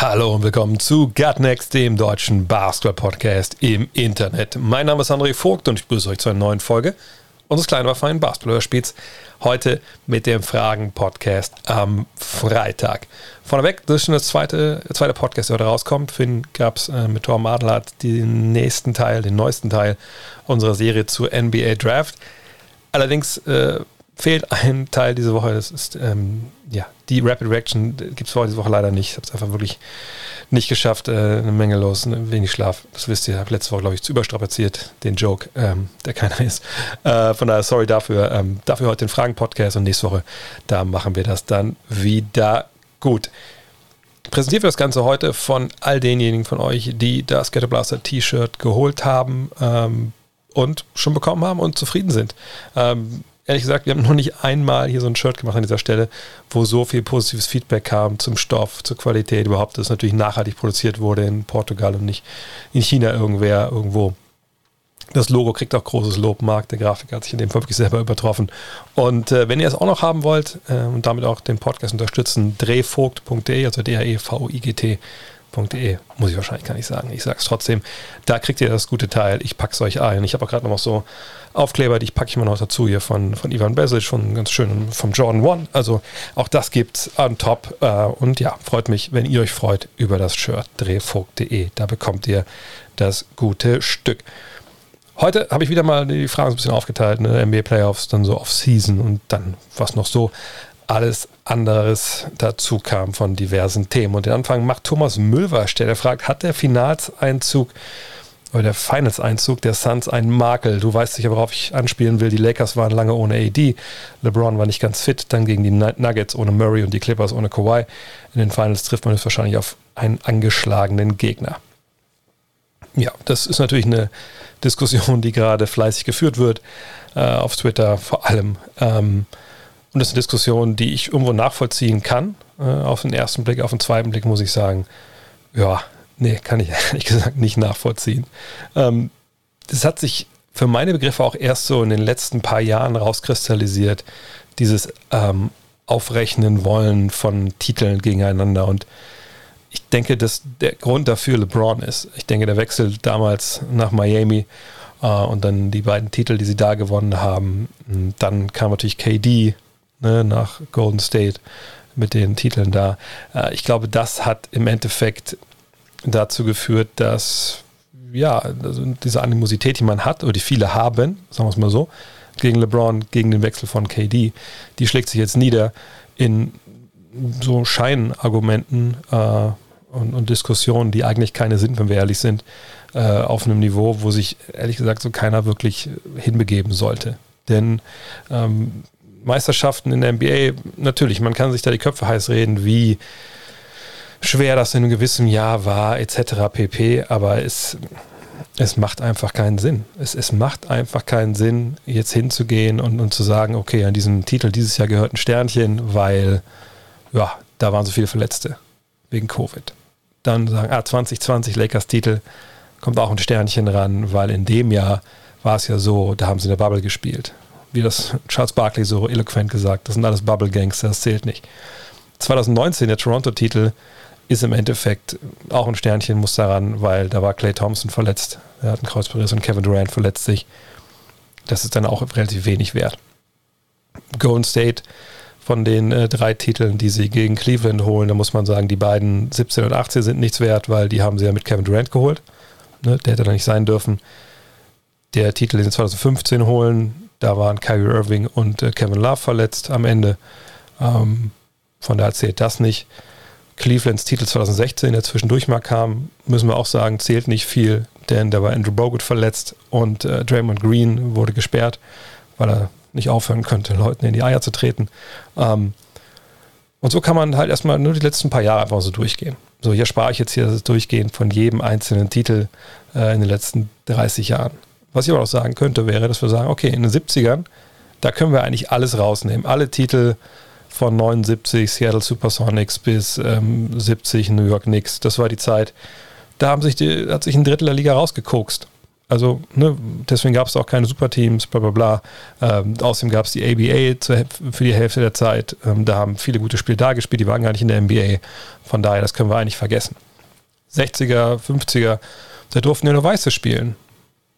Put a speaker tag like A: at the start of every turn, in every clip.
A: Hallo und willkommen zu Gut Next, dem deutschen Basketball-Podcast im Internet. Mein Name ist André Vogt und ich begrüße euch zu einer neuen Folge unseres kleinen, aber feinen Basketball-Hörspiels. Heute mit dem Fragen-Podcast am Freitag. Vorneweg, das ist schon das zweite, zweite Podcast, der heute rauskommt. Finn gab es äh, mit Thor Madlert den nächsten Teil, den neuesten Teil unserer Serie zur NBA Draft. Allerdings äh, fehlt ein Teil diese Woche. Das ist ähm, ja die Rapid Reaction. Gibt es diese Woche leider nicht. Ich habe es einfach wirklich nicht geschafft. Äh, eine Menge los, ne, wenig Schlaf. Das wisst ihr. Ich habe letzte Woche, glaube ich, zu überstrapaziert. Den Joke, ähm, der keiner ist. Äh, von daher, sorry dafür. Ähm, dafür heute den Fragen-Podcast und nächste Woche, da machen wir das dann wieder gut. Präsentiert wir das Ganze heute von all denjenigen von euch, die das Ghetto T-Shirt geholt haben ähm, und schon bekommen haben und zufrieden sind. Ähm, ehrlich gesagt, wir haben noch nicht einmal hier so ein Shirt gemacht an dieser Stelle, wo so viel positives Feedback kam zum Stoff, zur Qualität überhaupt, dass es natürlich nachhaltig produziert wurde in Portugal und nicht in China irgendwer irgendwo. Das Logo kriegt auch großes Lob. Marc, der Grafiker, hat sich in dem Fall wirklich selber übertroffen. Und äh, wenn ihr es auch noch haben wollt äh, und damit auch den Podcast unterstützen, drehvogt.de, also D-R-E-V-I-G-T .de, muss ich wahrscheinlich gar nicht sagen. Ich sage es trotzdem. Da kriegt ihr das gute Teil. Ich packe es euch ein. Ich habe auch gerade noch so Aufkleber, die packe ich mal noch dazu hier von, von Ivan Besic, von ganz schön vom Jordan One. Also auch das gibt's on top. Äh, und ja, freut mich, wenn ihr euch freut über das Shirt drehvogt.de. Da bekommt ihr das gute Stück. Heute habe ich wieder mal die Fragen ein bisschen aufgeteilt, ne? NBA Playoffs, dann so Off-Season und dann was noch so alles anderes dazu kam von diversen Themen. Und den Anfang macht Thomas Müllwasch, der fragt, hat der Finalseinzug oder der Finals-Einzug der Suns einen Makel? Du weißt sicher, worauf ich anspielen will. Die Lakers waren lange ohne AD, LeBron war nicht ganz fit, dann gegen die Nuggets ohne Murray und die Clippers ohne Kawhi. In den Finals trifft man es wahrscheinlich auf einen angeschlagenen Gegner. Ja, das ist natürlich eine Diskussion, die gerade fleißig geführt wird, äh, auf Twitter vor allem. Ähm, und das ist eine Diskussion, die ich irgendwo nachvollziehen kann. Äh, auf den ersten Blick, auf den zweiten Blick muss ich sagen, ja, nee, kann ich ehrlich gesagt nicht nachvollziehen. Ähm, das hat sich für meine Begriffe auch erst so in den letzten paar Jahren rauskristallisiert, dieses ähm, Aufrechnen wollen von Titeln gegeneinander. Und ich denke, dass der Grund dafür LeBron ist. Ich denke, der Wechsel damals nach Miami äh, und dann die beiden Titel, die sie da gewonnen haben. Dann kam natürlich KD ne, nach Golden State mit den Titeln da. Äh, ich glaube, das hat im Endeffekt dazu geführt, dass ja, also diese Animosität, die man hat, oder die viele haben, sagen wir es mal so, gegen LeBron, gegen den Wechsel von KD, die schlägt sich jetzt nieder in so Scheinargumenten äh, und, und, Diskussionen, die eigentlich keine sind, wenn wir ehrlich sind, äh, auf einem Niveau, wo sich ehrlich gesagt so keiner wirklich hinbegeben sollte. Denn ähm, Meisterschaften in der NBA, natürlich, man kann sich da die Köpfe heiß reden, wie schwer das in einem gewissen Jahr war, etc. pp. Aber es, es macht einfach keinen Sinn. Es, es macht einfach keinen Sinn, jetzt hinzugehen und, und zu sagen, okay, an diesem Titel dieses Jahr gehört ein Sternchen, weil ja, da waren so viele Verletzte wegen Covid. Dann sagen, ah, 2020 Lakers Titel, kommt auch ein Sternchen ran, weil in dem Jahr war es ja so, da haben sie in der Bubble gespielt wie das Charles Barkley so eloquent gesagt, das sind alles Bubble Gangster, das zählt nicht. 2019, der Toronto-Titel, ist im Endeffekt auch ein Sternchen, muss daran, weil da war Clay Thompson verletzt. Er hat einen Kreuzberiss und Kevin Durant verletzt sich. Das ist dann auch relativ wenig wert. Golden State von den äh, drei Titeln, die sie gegen Cleveland holen, da muss man sagen, die beiden 17 und 18 sind nichts wert, weil die haben sie ja mit Kevin Durant geholt. Ne, der hätte da nicht sein dürfen. Der Titel, den sie 2015 holen, da waren Kyrie Irving und äh, Kevin Love verletzt am Ende. Ähm, von daher zählt das nicht. Clevelands Titel 2016, der zwischendurch mal kam, müssen wir auch sagen, zählt nicht viel, denn da war Andrew Bogut verletzt und äh, Draymond Green wurde gesperrt, weil er nicht aufhören könnte, Leuten in die Eier zu treten. Ähm, Und so kann man halt erstmal nur die letzten paar Jahre einfach so durchgehen. So, hier spare ich jetzt hier das Durchgehen von jedem einzelnen Titel äh, in den letzten 30 Jahren. Was ich aber auch sagen könnte, wäre, dass wir sagen, okay, in den 70ern, da können wir eigentlich alles rausnehmen. Alle Titel von 79 Seattle Supersonics bis ähm, 70 New York Knicks, das war die Zeit. Da haben sich die, hat sich ein Drittel der Liga rausgekokst. Also, ne, deswegen gab es auch keine Superteams, bla bla bla. Ähm, außerdem gab es die ABA zu, für die Hälfte der Zeit. Ähm, da haben viele gute Spiele da gespielt, die waren gar nicht in der NBA. Von daher, das können wir eigentlich vergessen. 60er, 50er, da durften ja nur Weiße spielen.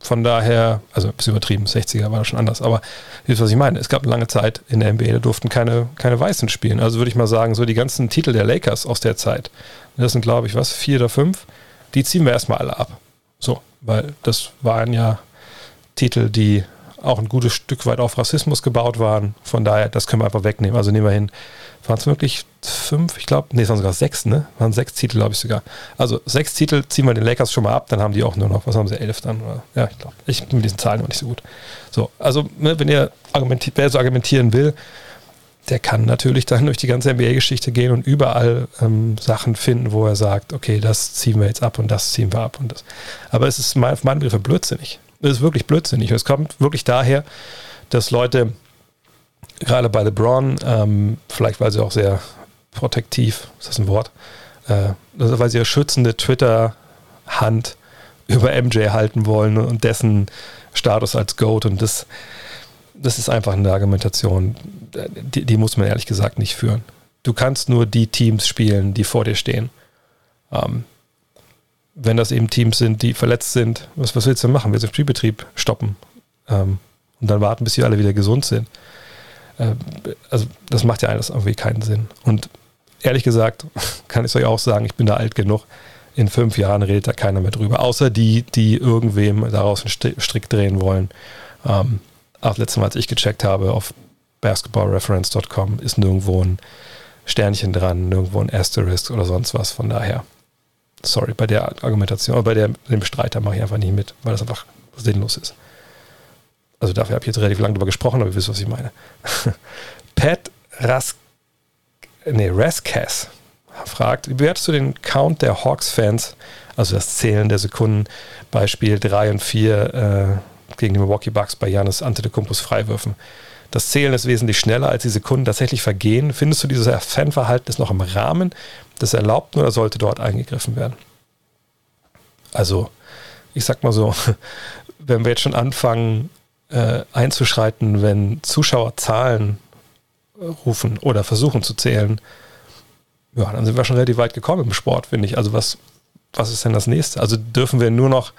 A: Von daher, also bisschen übertrieben, 60er war das schon anders, aber ihr wisst, was ich meine. Es gab eine lange Zeit in der NBA, da durften keine, keine Weißen spielen. Also würde ich mal sagen, so die ganzen Titel der Lakers aus der Zeit, das sind glaube ich was, vier oder fünf, die ziehen wir erstmal alle ab. So, weil das waren ja Titel, die auch ein gutes Stück weit auf Rassismus gebaut waren. Von daher, das können wir einfach wegnehmen. Also nehmen wir hin, waren es wirklich fünf, ich glaube, nee, es waren sogar sechs, ne? Waren sechs Titel, glaube ich sogar. Also sechs Titel ziehen wir den Lakers schon mal ab, dann haben die auch nur noch, was haben sie, elf dann? Oder? Ja, ich glaube, ich bin mit diesen Zahlen noch nicht so gut. So, also ne, wenn ihr argumentiert, wer so argumentieren will, der kann natürlich dann durch die ganze NBA-Geschichte gehen und überall ähm, Sachen finden, wo er sagt, okay, das ziehen wir jetzt ab und das ziehen wir ab und das. Aber es ist auf meinen Begriffe blödsinnig. Es ist wirklich blödsinnig. Es kommt wirklich daher, dass Leute, gerade bei LeBron, ähm, vielleicht weil sie auch sehr protektiv, ist das ein Wort, äh, also weil sie ihre schützende Twitter-Hand über MJ halten wollen und dessen Status als GOAT und das das ist einfach eine Argumentation, die, die, muss man ehrlich gesagt nicht führen. Du kannst nur die Teams spielen, die vor dir stehen. Ähm, wenn das eben Teams sind, die verletzt sind, was, was willst du machen? Willst du den Spielbetrieb stoppen ähm, und dann warten, bis sie alle wieder gesund sind? Äh, also das macht ja alles irgendwie keinen Sinn. Und ehrlich gesagt kann ich euch auch sagen, ich bin da alt genug. In fünf Jahren redet da keiner mehr drüber, außer die, die irgendwem daraus einen Strick drehen wollen. Ähm, auch letztes Mal, als ich gecheckt habe auf basketballreference.com, ist nirgendwo ein Sternchen dran, nirgendwo ein Asterisk oder sonst was. Von daher, sorry, bei der Argumentation, oder bei der, dem Streiter mache ich einfach nicht mit, weil das einfach sinnlos ist. Also dafür habe ich jetzt relativ lange drüber gesprochen, aber ihr wisst, was ich meine. Pat Rask, nee, Raskas fragt, wie bewertest du den Count der Hawks-Fans, also das Zählen der Sekunden bei Spiel 3 und 4 äh, gegen die Milwaukee Bucks bei Janis Antetokounmpos Freiwürfen. Das Zählen ist wesentlich schneller, als die Sekunden tatsächlich vergehen. Findest du dieses Fanverhalten ist noch im Rahmen des Erlaubten oder sollte dort eingegriffen werden? Also, ich sag mal so, wenn wir jetzt schon anfangen äh, einzuschreiten, wenn Zuschauer Zahlen rufen oder versuchen zu zählen, ja, dann sind wir schon relativ weit gekommen im Sport, finde ich. Also was, was ist denn das nächste? Also dürfen wir nur noch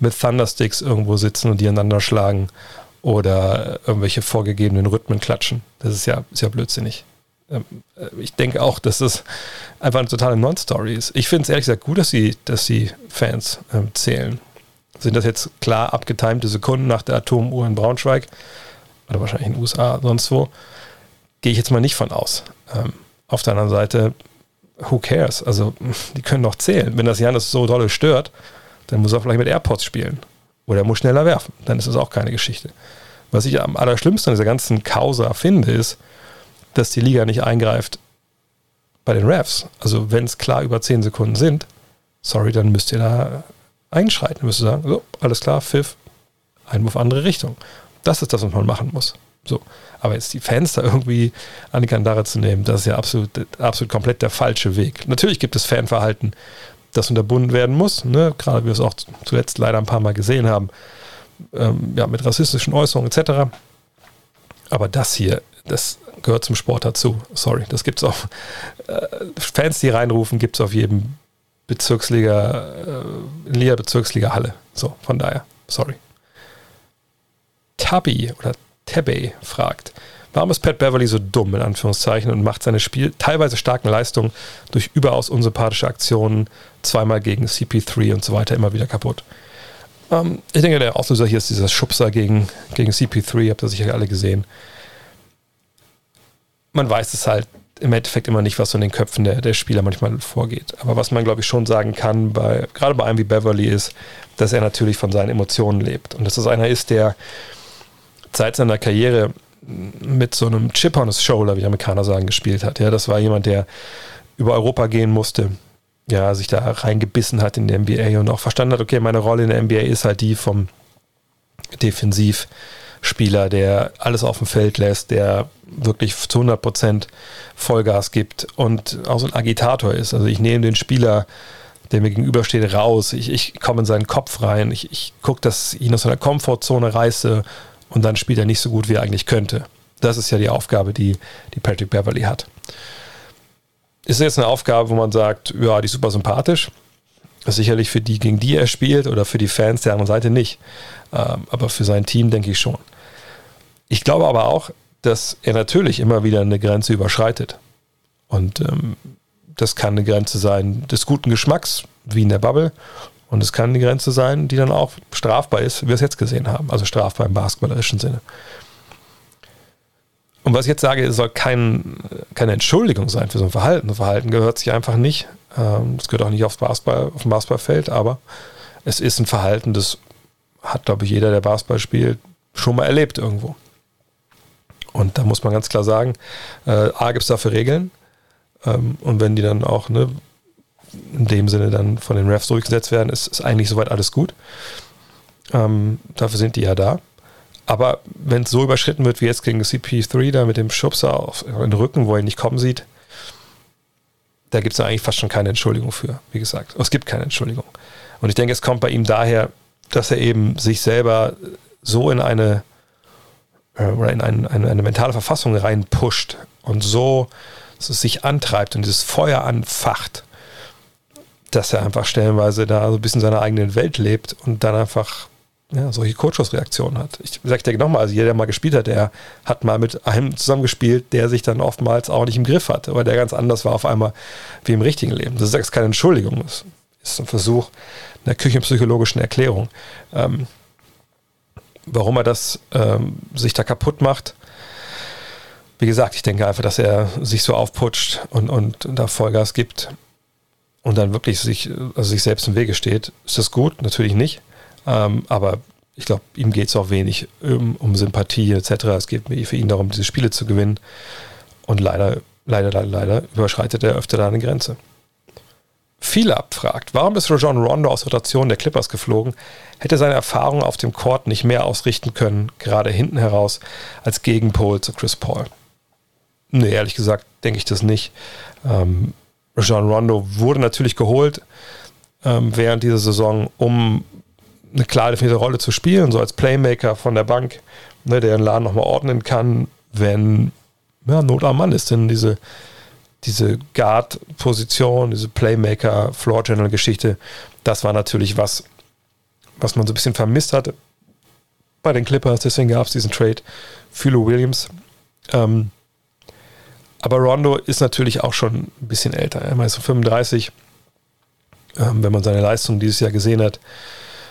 A: mit Thundersticks irgendwo sitzen und die aneinander schlagen oder irgendwelche vorgegebenen Rhythmen klatschen. Das ist ja, ist ja blödsinnig. Ähm, äh, ich denke auch, dass das einfach eine totale Non-Story ist. Ich finde es ehrlich gesagt gut, dass die, dass die Fans ähm, zählen. Sind das jetzt klar abgetimte Sekunden nach der Atomuhr in Braunschweig oder wahrscheinlich in den USA, sonst wo? Gehe ich jetzt mal nicht von aus. Ähm, auf der anderen Seite, who cares? Also, die können doch zählen. Wenn das Janis so dolle stört, dann muss er vielleicht mit AirPods spielen. Oder er muss schneller werfen. Dann ist das auch keine Geschichte. Was ich am allerschlimmsten an dieser ganzen Causa finde, ist, dass die Liga nicht eingreift bei den Refs. Also wenn es klar über 10 Sekunden sind, sorry, dann müsst ihr da einschreiten. Müsst ihr sagen, so, alles klar, Pfiff, Einwurf andere Richtung. Das ist das, was man machen muss. So. Aber jetzt die Fans da irgendwie an die Kandare zu nehmen, das ist ja absolut, absolut komplett der falsche Weg. Natürlich gibt es Fanverhalten, das unterbunden werden muss, ne? gerade wie wir es auch zuletzt leider ein paar Mal gesehen haben, ähm, ja, mit rassistischen Äußerungen etc. Aber das hier, das gehört zum Sport dazu. Sorry, das gibt es auch. Äh, Fans, die reinrufen, gibt es auf jedem Bezirksliga, äh, Liga Bezirksliga Halle. So, von daher, sorry. Tabby oder Tabby fragt, Warum ist Pat Beverly so dumm, in Anführungszeichen, und macht seine Spiel teilweise starken Leistungen durch überaus unsympathische Aktionen, zweimal gegen CP3 und so weiter, immer wieder kaputt? Ähm, ich denke, der Auslöser hier ist dieser Schubser gegen, gegen CP3, habt ihr sicher alle gesehen. Man weiß es halt im Endeffekt immer nicht, was so in den Köpfen der, der Spieler manchmal vorgeht. Aber was man, glaube ich, schon sagen kann, bei, gerade bei einem wie Beverly, ist, dass er natürlich von seinen Emotionen lebt. Und dass das einer ist, der seit seiner Karriere mit so einem Chip on his shoulder, wie Amerikaner sagen, gespielt hat. Ja, das war jemand, der über Europa gehen musste, ja, sich da reingebissen hat in die NBA und auch verstanden hat, okay, meine Rolle in der NBA ist halt die vom Defensivspieler, der alles auf dem Feld lässt, der wirklich zu 100 Prozent Vollgas gibt und auch so ein Agitator ist. Also ich nehme den Spieler, der mir gegenübersteht, raus. Ich, ich komme in seinen Kopf rein. Ich, ich gucke, dass ich ihn aus seiner Komfortzone reiße und dann spielt er nicht so gut, wie er eigentlich könnte. Das ist ja die Aufgabe, die, die Patrick Beverly hat. Ist jetzt eine Aufgabe, wo man sagt, ja, die ist super sympathisch. Sicherlich für die, gegen die er spielt oder für die Fans der anderen Seite nicht. Ähm, aber für sein Team denke ich schon. Ich glaube aber auch, dass er natürlich immer wieder eine Grenze überschreitet. Und ähm, das kann eine Grenze sein des guten Geschmacks, wie in der Bubble. Und es kann eine Grenze sein, die dann auch strafbar ist, wie wir es jetzt gesehen haben. Also strafbar im basketballerischen Sinne. Und was ich jetzt sage, soll kein, keine Entschuldigung sein für so ein Verhalten. Ein Verhalten gehört sich einfach nicht. Ähm, das gehört auch nicht aufs Basketball, auf dem Basketballfeld, aber es ist ein Verhalten, das hat, glaube ich, jeder, der Basketball spielt, schon mal erlebt irgendwo. Und da muss man ganz klar sagen, äh, A gibt es dafür Regeln. Ähm, und wenn die dann auch ne, in dem Sinne dann von den Refs durchgesetzt werden, ist, ist eigentlich soweit alles gut. Ähm, dafür sind die ja da. Aber wenn es so überschritten wird wie jetzt gegen CP3, da mit dem Schubser auf den Rücken, wo er ihn nicht kommen sieht, da gibt es eigentlich fast schon keine Entschuldigung für, wie gesagt. Es gibt keine Entschuldigung. Und ich denke, es kommt bei ihm daher, dass er eben sich selber so in eine, äh, in eine, eine, eine mentale Verfassung reinpusht und so sich antreibt und dieses Feuer anfacht, dass er einfach stellenweise da so ein bisschen seiner eigenen Welt lebt und dann einfach ja, solche Kurzschussreaktionen hat. Ich sage dir nochmal, also jeder, der mal gespielt hat, der hat mal mit einem zusammengespielt, der sich dann oftmals auch nicht im Griff hatte, aber der ganz anders war auf einmal wie im richtigen Leben. Das ist keine Entschuldigung, das ist ein Versuch einer küchenpsychologischen Erklärung. Ähm, warum er das ähm, sich da kaputt macht, wie gesagt, ich denke einfach, dass er sich so aufputscht und, und da Vollgas gibt und dann wirklich sich, also sich selbst im Wege steht. Ist das gut? Natürlich nicht. Ähm, aber ich glaube, ihm geht es auch wenig um, um, Sympathie etc. Es geht für ihn darum, diese Spiele zu gewinnen. Und leider, leider, leider, leider überschreitet er öfter da eine Grenze. Viele abfragt, warum ist Rajon Rondo aus Rotation der Clippers geflogen? Hätte seine Erfahrung auf dem Court nicht mehr ausrichten können, gerade hinten heraus, als Gegenpol zu Chris Paul? Nee, ehrlich gesagt denke ich das nicht. Ähm, Rajon Rondo wurde natürlich geholt ähm, während dieser Saison, um eine klar definierte Rolle zu spielen, so als Playmaker von der Bank, ne, der den Laden nochmal ordnen kann, wenn ja, Not am Mann ist. Denn diese, diese Guard-Position, diese Playmaker-Floor-General-Geschichte, das war natürlich was, was man so ein bisschen vermisst hatte bei den Clippers. Deswegen gab es diesen Trade für Lou Williams. Ähm, aber Rondo ist natürlich auch schon ein bisschen älter. Er ist so 35. Ähm, wenn man seine Leistung dieses Jahr gesehen hat,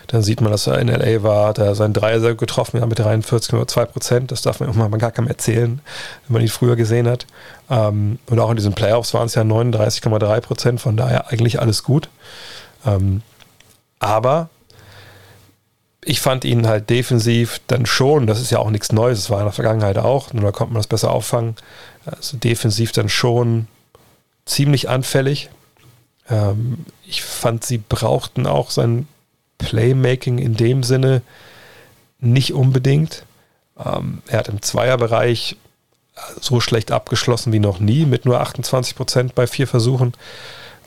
A: dann sieht man, dass er in LA war, hat er seinen Dreier getroffen, ja, mit 43,2 Prozent. Das darf man mal gar keinem erzählen, wenn man ihn früher gesehen hat. Ähm, und auch in diesen Playoffs waren es ja 39,3 Prozent, von daher eigentlich alles gut. Ähm, aber ich fand ihn halt defensiv dann schon, das ist ja auch nichts Neues, das war in der Vergangenheit auch, nur da konnte man das besser auffangen. Also defensiv dann schon ziemlich anfällig. Ähm, ich fand, sie brauchten auch sein Playmaking in dem Sinne nicht unbedingt. Ähm, er hat im Zweierbereich so schlecht abgeschlossen wie noch nie, mit nur 28 Prozent bei vier Versuchen.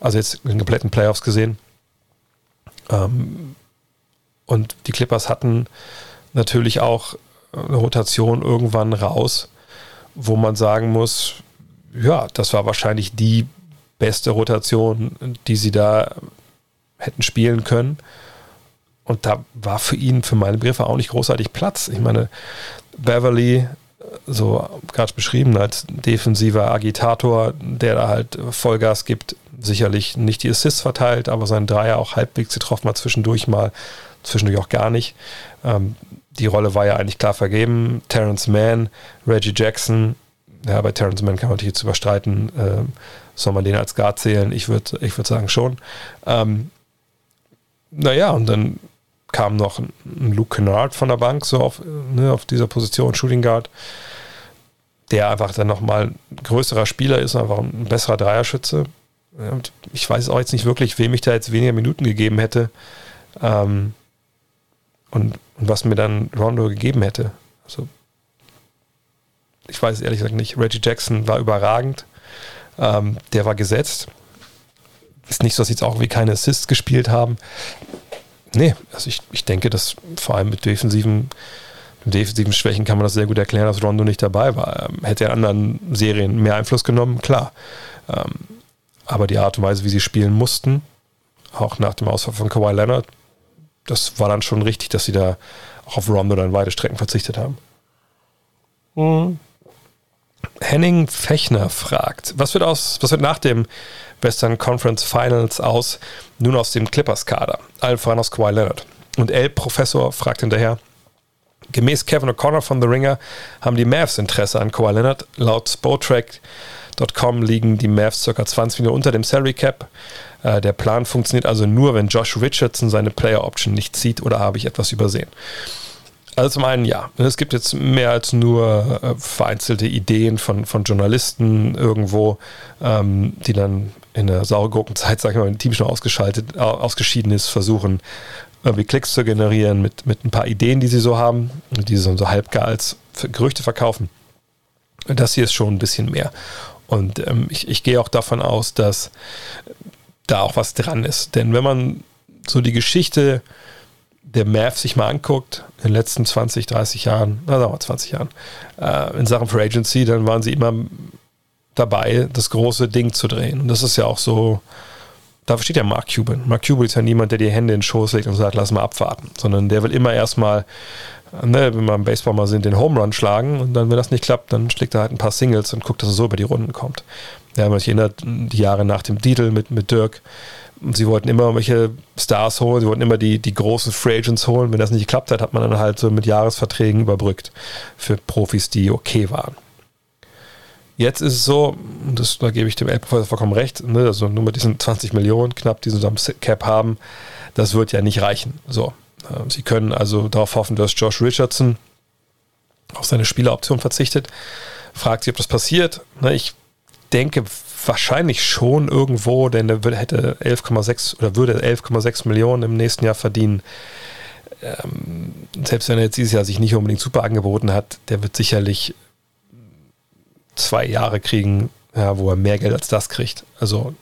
A: Also jetzt in den kompletten Playoffs gesehen. Ähm, und die Clippers hatten natürlich auch eine Rotation irgendwann raus, wo man sagen muss, ja, das war wahrscheinlich die beste Rotation, die sie da hätten spielen können. Und da war für ihn, für meine Begriffe, auch nicht großartig Platz. Ich meine, Beverly, so gerade beschrieben als defensiver Agitator, der da halt Vollgas gibt, sicherlich nicht die Assists verteilt, aber sein Dreier auch halbwegs getroffen hat, zwischendurch mal, zwischendurch auch gar nicht. Ähm, die Rolle war ja eigentlich klar vergeben. Terrence Mann, Reggie Jackson, ja, bei Terrence Mann kann man natürlich jetzt überstreiten, ähm, soll man den als Guard zählen? Ich würde ich würd sagen schon. Ähm, naja, und dann kam noch ein Luke Kennard von der Bank, so auf, ne, auf dieser Position, Shooting Guard. der einfach dann nochmal ein größerer Spieler ist, einfach ein besserer Dreierschütze. Und ich weiß auch jetzt nicht wirklich, wem ich da jetzt weniger Minuten gegeben hätte ähm, und, und, was mir dann Rondo gegeben hätte. Also ich weiß ehrlich gesagt nicht. Reggie Jackson war überragend. Ähm, der war gesetzt. Ist nicht so, dass sie jetzt auch wie keine Assists gespielt haben. Nee, also ich, ich denke, dass vor allem mit defensiven, mit defensiven Schwächen kann man das sehr gut erklären, dass Rondo nicht dabei war. Ähm, hätte er in anderen Serien mehr Einfluss genommen, klar. Ähm, aber die Art und Weise, wie sie spielen mussten, auch nach dem Ausfall von Kawhi Leonard, das war dann schon richtig, dass sie da auch auf Rondo dann weite Strecken verzichtet haben. Mhm. Henning Fechner fragt, was wird aus, was wird nach dem Western Conference Finals aus nun aus dem Clippers-Kader? Allen voran aus Kawhi Leonard. Und El Professor fragt hinterher, gemäß Kevin O'Connor von The Ringer haben die Mavs Interesse an Kawhi Leonard. Laut Spotrack.com liegen die Mavs ca. 20 Millionen unter dem Salary Cap. Äh, der Plan funktioniert also nur, wenn Josh Richardson seine Player Option nicht zieht oder habe ich etwas übersehen? Also zum einen ja. Es gibt jetzt mehr als nur äh, vereinzelte Ideen von, von Journalisten irgendwo, ähm, die dann in der Saugurkenzeit, sag ich mal, ein Team schon ausgeschaltet, ausgeschieden ist, versuchen, irgendwie Klicks zu generieren mit, mit ein paar Ideen, die sie so haben, die sie so halbgar als Gerüchte verkaufen. Das hier ist schon ein bisschen mehr. Und ähm, ich, ich gehe auch davon aus, dass da auch was dran ist. Denn wenn man so die Geschichte der Mavs sich mal anguckt, in den letzten 20, 30 Jahren, na sagen wir 20 Jahren, äh, in Sachen Free Agency, dann waren sie immer dabei, das große Ding zu drehen. Und das ist ja auch so, dafür steht ja Mark Cuban. Mark Cuban ist ja niemand, der die Hände in den Schoß legt und sagt, lass mal abwarten, sondern der will immer erstmal, ne, wenn wir im Baseball mal sind, den Home Run schlagen und dann, wenn das nicht klappt, dann schlägt er halt ein paar Singles und guckt, dass er so über die Runden kommt. Ja, man sich erinnert, die Jahre nach dem Titel mit, mit Dirk, und sie wollten immer irgendwelche Stars holen, sie wollten immer die, die großen Free Agents holen. Wenn das nicht geklappt hat, hat man dann halt so mit Jahresverträgen überbrückt für Profis, die okay waren. Jetzt ist es so, das, da gebe ich dem Elbprofessor vollkommen recht, ne, also nur mit diesen 20 Millionen knapp, die sie am Cap haben, das wird ja nicht reichen. So, äh, sie können also darauf hoffen, dass Josh Richardson auf seine Spieleroption verzichtet. Fragt sich, ob das passiert. Ne, ich denke wahrscheinlich schon irgendwo, denn er hätte 11,6 oder würde 11,6 Millionen im nächsten Jahr verdienen. Ähm, selbst wenn er jetzt dieses Jahr sich nicht unbedingt super angeboten hat, der wird sicherlich zwei Jahre kriegen, ja, wo er mehr Geld als das kriegt. Also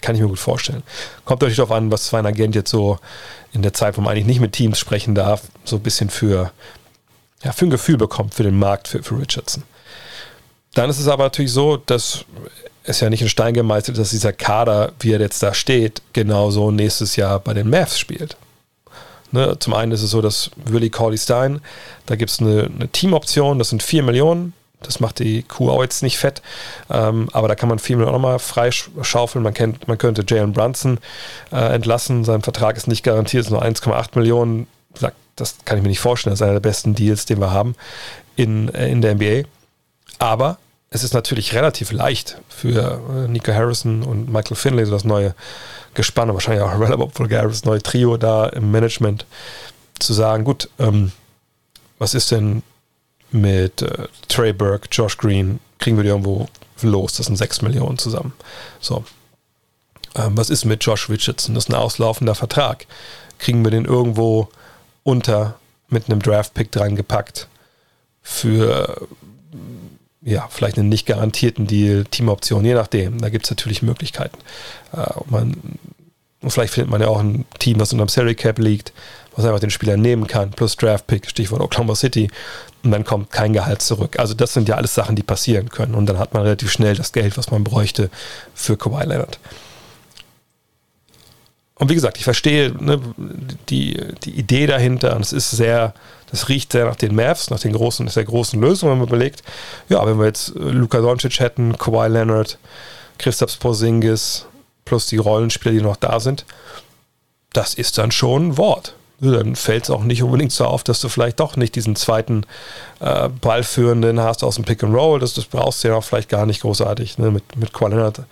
A: kann ich mir gut vorstellen. Kommt natürlich darauf an, was ein Agent jetzt so in der Zeit, wo man eigentlich nicht mit Teams sprechen darf, so ein bisschen für, ja, für ein Gefühl bekommt für den Markt für, für Richardson. Dann ist es aber natürlich so, dass es ja nicht in Stein gemeißelt ist, dass dieser Kader, wie er jetzt da steht, genauso nächstes Jahr bei den Mavs spielt. Ne, zum einen ist es so, dass Willie Corley Stein, da gibt es eine, eine Teamoption, das sind 4 Millionen. Das macht die Kuh auch jetzt nicht fett, ähm, aber da kann man 4 Millionen auch nochmal freischaufeln. Man, kennt, man könnte Jalen Brunson äh, entlassen, sein Vertrag ist nicht garantiert, es sind nur 1,8 Millionen. Das kann ich mir nicht vorstellen, das ist einer der besten Deals, den wir haben in, äh, in der NBA. Aber es ist natürlich relativ leicht für äh, Nico Harrison und Michael Finlay, so das neue Gespann, wahrscheinlich auch Relevant Vulgaris, neue Trio da im Management, zu sagen, gut, ähm, was ist denn mit äh, Trey Burke, Josh Green, kriegen wir die irgendwo los? Das sind 6 Millionen zusammen. So. Ähm, was ist mit Josh Richardson? Das ist ein auslaufender Vertrag. Kriegen wir den irgendwo unter mit einem Draft-Pick dran gepackt für ja, vielleicht einen nicht garantierten Deal, Teamoption, je nachdem. Da gibt es natürlich Möglichkeiten. Äh, man, vielleicht findet man ja auch ein Team, das unter dem Salary Cap liegt, was einfach den Spieler nehmen kann, plus Draft Pick, Stichwort Oklahoma City, und dann kommt kein Gehalt zurück. Also das sind ja alles Sachen, die passieren können. Und dann hat man relativ schnell das Geld, was man bräuchte für Kawhi Leonard. Und wie gesagt, ich verstehe ne, die, die Idee dahinter und es ist sehr, das riecht sehr nach den Mavs, nach den großen, sehr großen Lösungen, wenn man überlegt, ja, wenn wir jetzt äh, Luka Doncic hätten, Kawhi Leonard, Christoph Porzingis plus die Rollenspieler, die noch da sind, das ist dann schon ein Wort dann fällt es auch nicht unbedingt so auf, dass du vielleicht doch nicht diesen zweiten äh, Ballführenden hast aus dem Pick and Roll. Das, das brauchst du ja auch vielleicht gar nicht großartig ne? mit, mit Qualinert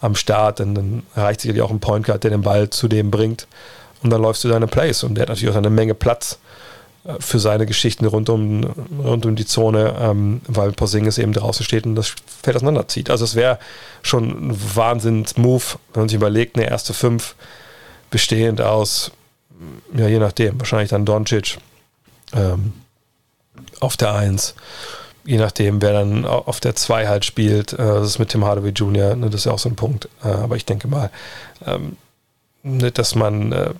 A: am Start. Denn dann reicht sicherlich auch ein Point Guard, der den Ball zu dem bringt. Und dann läufst du deine Plays. Und der hat natürlich auch eine Menge Platz für seine Geschichten rund um, rund um die Zone, ähm, weil Porzingis eben draußen steht und das Feld auseinanderzieht. Also es wäre schon ein Wahnsinns-Move, wenn man sich überlegt, eine erste Fünf bestehend aus, ja je nachdem, wahrscheinlich dann Doncic ähm, auf der Eins, je nachdem, wer dann auf der 2 halt spielt. Äh, das ist mit Tim Hardaway Jr., ne, das ist ja auch so ein Punkt. Äh, aber ich denke mal, ähm, dass man äh,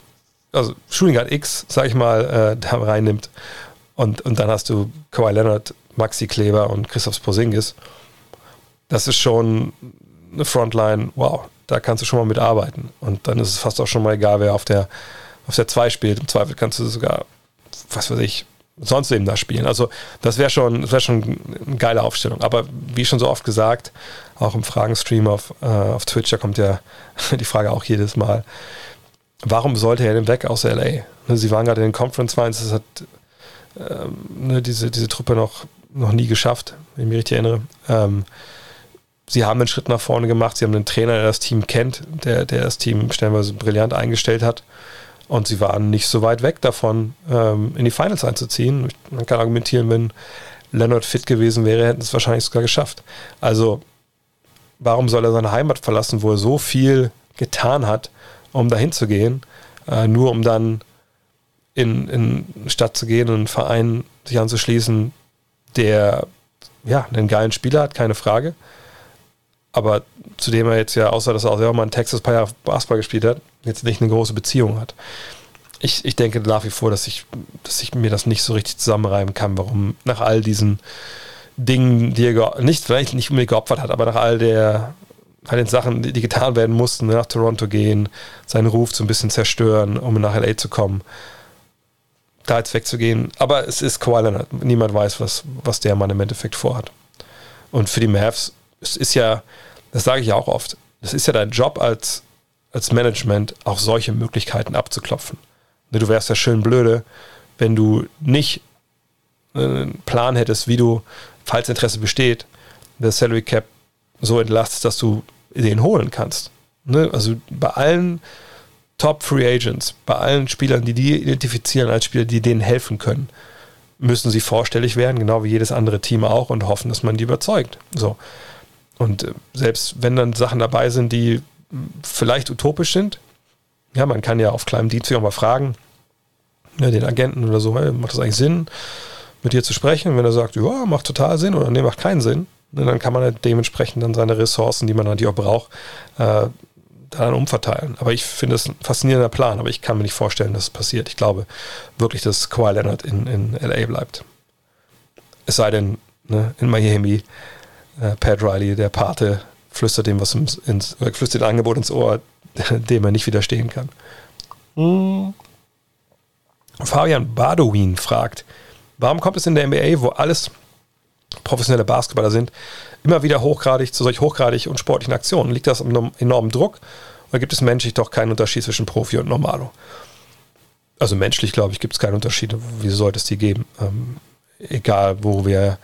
A: also Shooting Guard X, sag ich mal, äh, da reinnimmt und, und dann hast du Kawhi Leonard, Maxi Kleber und Christoph Posingis. Das ist schon eine Frontline, wow, da kannst du schon mal mitarbeiten. Und dann ist es fast auch schon mal egal, wer auf der auf der 2 spielt. Im Zweifel kannst du sogar, was weiß ich, sonst eben da spielen. Also das wäre schon, wär schon eine geile Aufstellung. Aber wie schon so oft gesagt, auch im Fragenstream auf, äh, auf Twitch, da kommt ja die Frage auch jedes Mal, warum sollte er denn weg aus LA? Ne, sie waren gerade in den Conference Finals, das hat ähm, ne, diese, diese Truppe noch, noch nie geschafft, wenn ich mich richtig erinnere. Ähm, sie haben einen Schritt nach vorne gemacht, sie haben einen Trainer, der das Team kennt, der, der das Team stellenweise brillant eingestellt hat. Und sie waren nicht so weit weg davon, ähm, in die Finals einzuziehen. Man kann argumentieren, wenn Leonard fit gewesen wäre, hätten es wahrscheinlich sogar geschafft. Also, warum soll er seine Heimat verlassen, wo er so viel getan hat, um dahin zu gehen, äh, nur um dann in, in eine Stadt zu gehen und einen Verein sich anzuschließen, der ja einen geilen Spieler hat, keine Frage. Aber zu dem er jetzt ja, außer dass er auch selber mal in Texas ein paar Jahre Basketball gespielt hat, jetzt nicht eine große Beziehung hat. Ich, ich denke nach wie vor, dass ich, dass ich mir das nicht so richtig zusammenreimen kann, warum nach all diesen Dingen, die er nicht, vielleicht nicht unbedingt geopfert hat, aber nach all der all den Sachen, die, getan werden mussten, nach Toronto gehen, seinen Ruf so ein bisschen zerstören, um nach LA zu kommen, da jetzt wegzugehen. Aber es ist Kawhi Leonard. Niemand weiß, was, was der Mann im Endeffekt vorhat. Und für die Mavs, es ist ja, das sage ich ja auch oft, das ist ja dein Job als als Management auch solche Möglichkeiten abzuklopfen. Ne, du wärst ja schön blöde, wenn du nicht äh, einen Plan hättest, wie du, falls Interesse besteht, das Salary Cap so entlastest, dass du den holen kannst. Ne? Also bei allen Top Free Agents, bei allen Spielern, die die identifizieren als Spieler, die denen helfen können, müssen sie vorstellig werden, genau wie jedes andere Team auch, und hoffen, dass man die überzeugt. So. Und äh, selbst wenn dann Sachen dabei sind, die vielleicht utopisch sind. Ja, man kann ja auf kleinem Dienst auch mal fragen, ja, den Agenten oder so, hey, macht das eigentlich Sinn, mit dir zu sprechen? Und wenn er sagt, ja, macht total Sinn oder nee, macht keinen Sinn, ne, dann kann man halt dementsprechend dann seine Ressourcen, die man natürlich auch braucht, äh, dann umverteilen. Aber ich finde es ein faszinierender Plan, aber ich kann mir nicht vorstellen, dass es passiert. Ich glaube wirklich, dass Kawhi Leonard in, in LA bleibt. Es sei denn, ne, in Miami, äh, Pat Riley, der Pate, flüstert dem was ins, ins flüstert ein Angebot ins Ohr, dem er nicht widerstehen kann. Hm. Fabian Badowin fragt, warum kommt es in der NBA, wo alles professionelle Basketballer sind, immer wieder hochgradig zu solch hochgradig und sportlichen Aktionen? Liegt das am enormen Druck oder gibt es menschlich doch keinen Unterschied zwischen Profi und Normalo? Also menschlich, glaube ich, gibt es keinen Unterschied. Wieso sollte es die geben? Ähm, egal, wo wir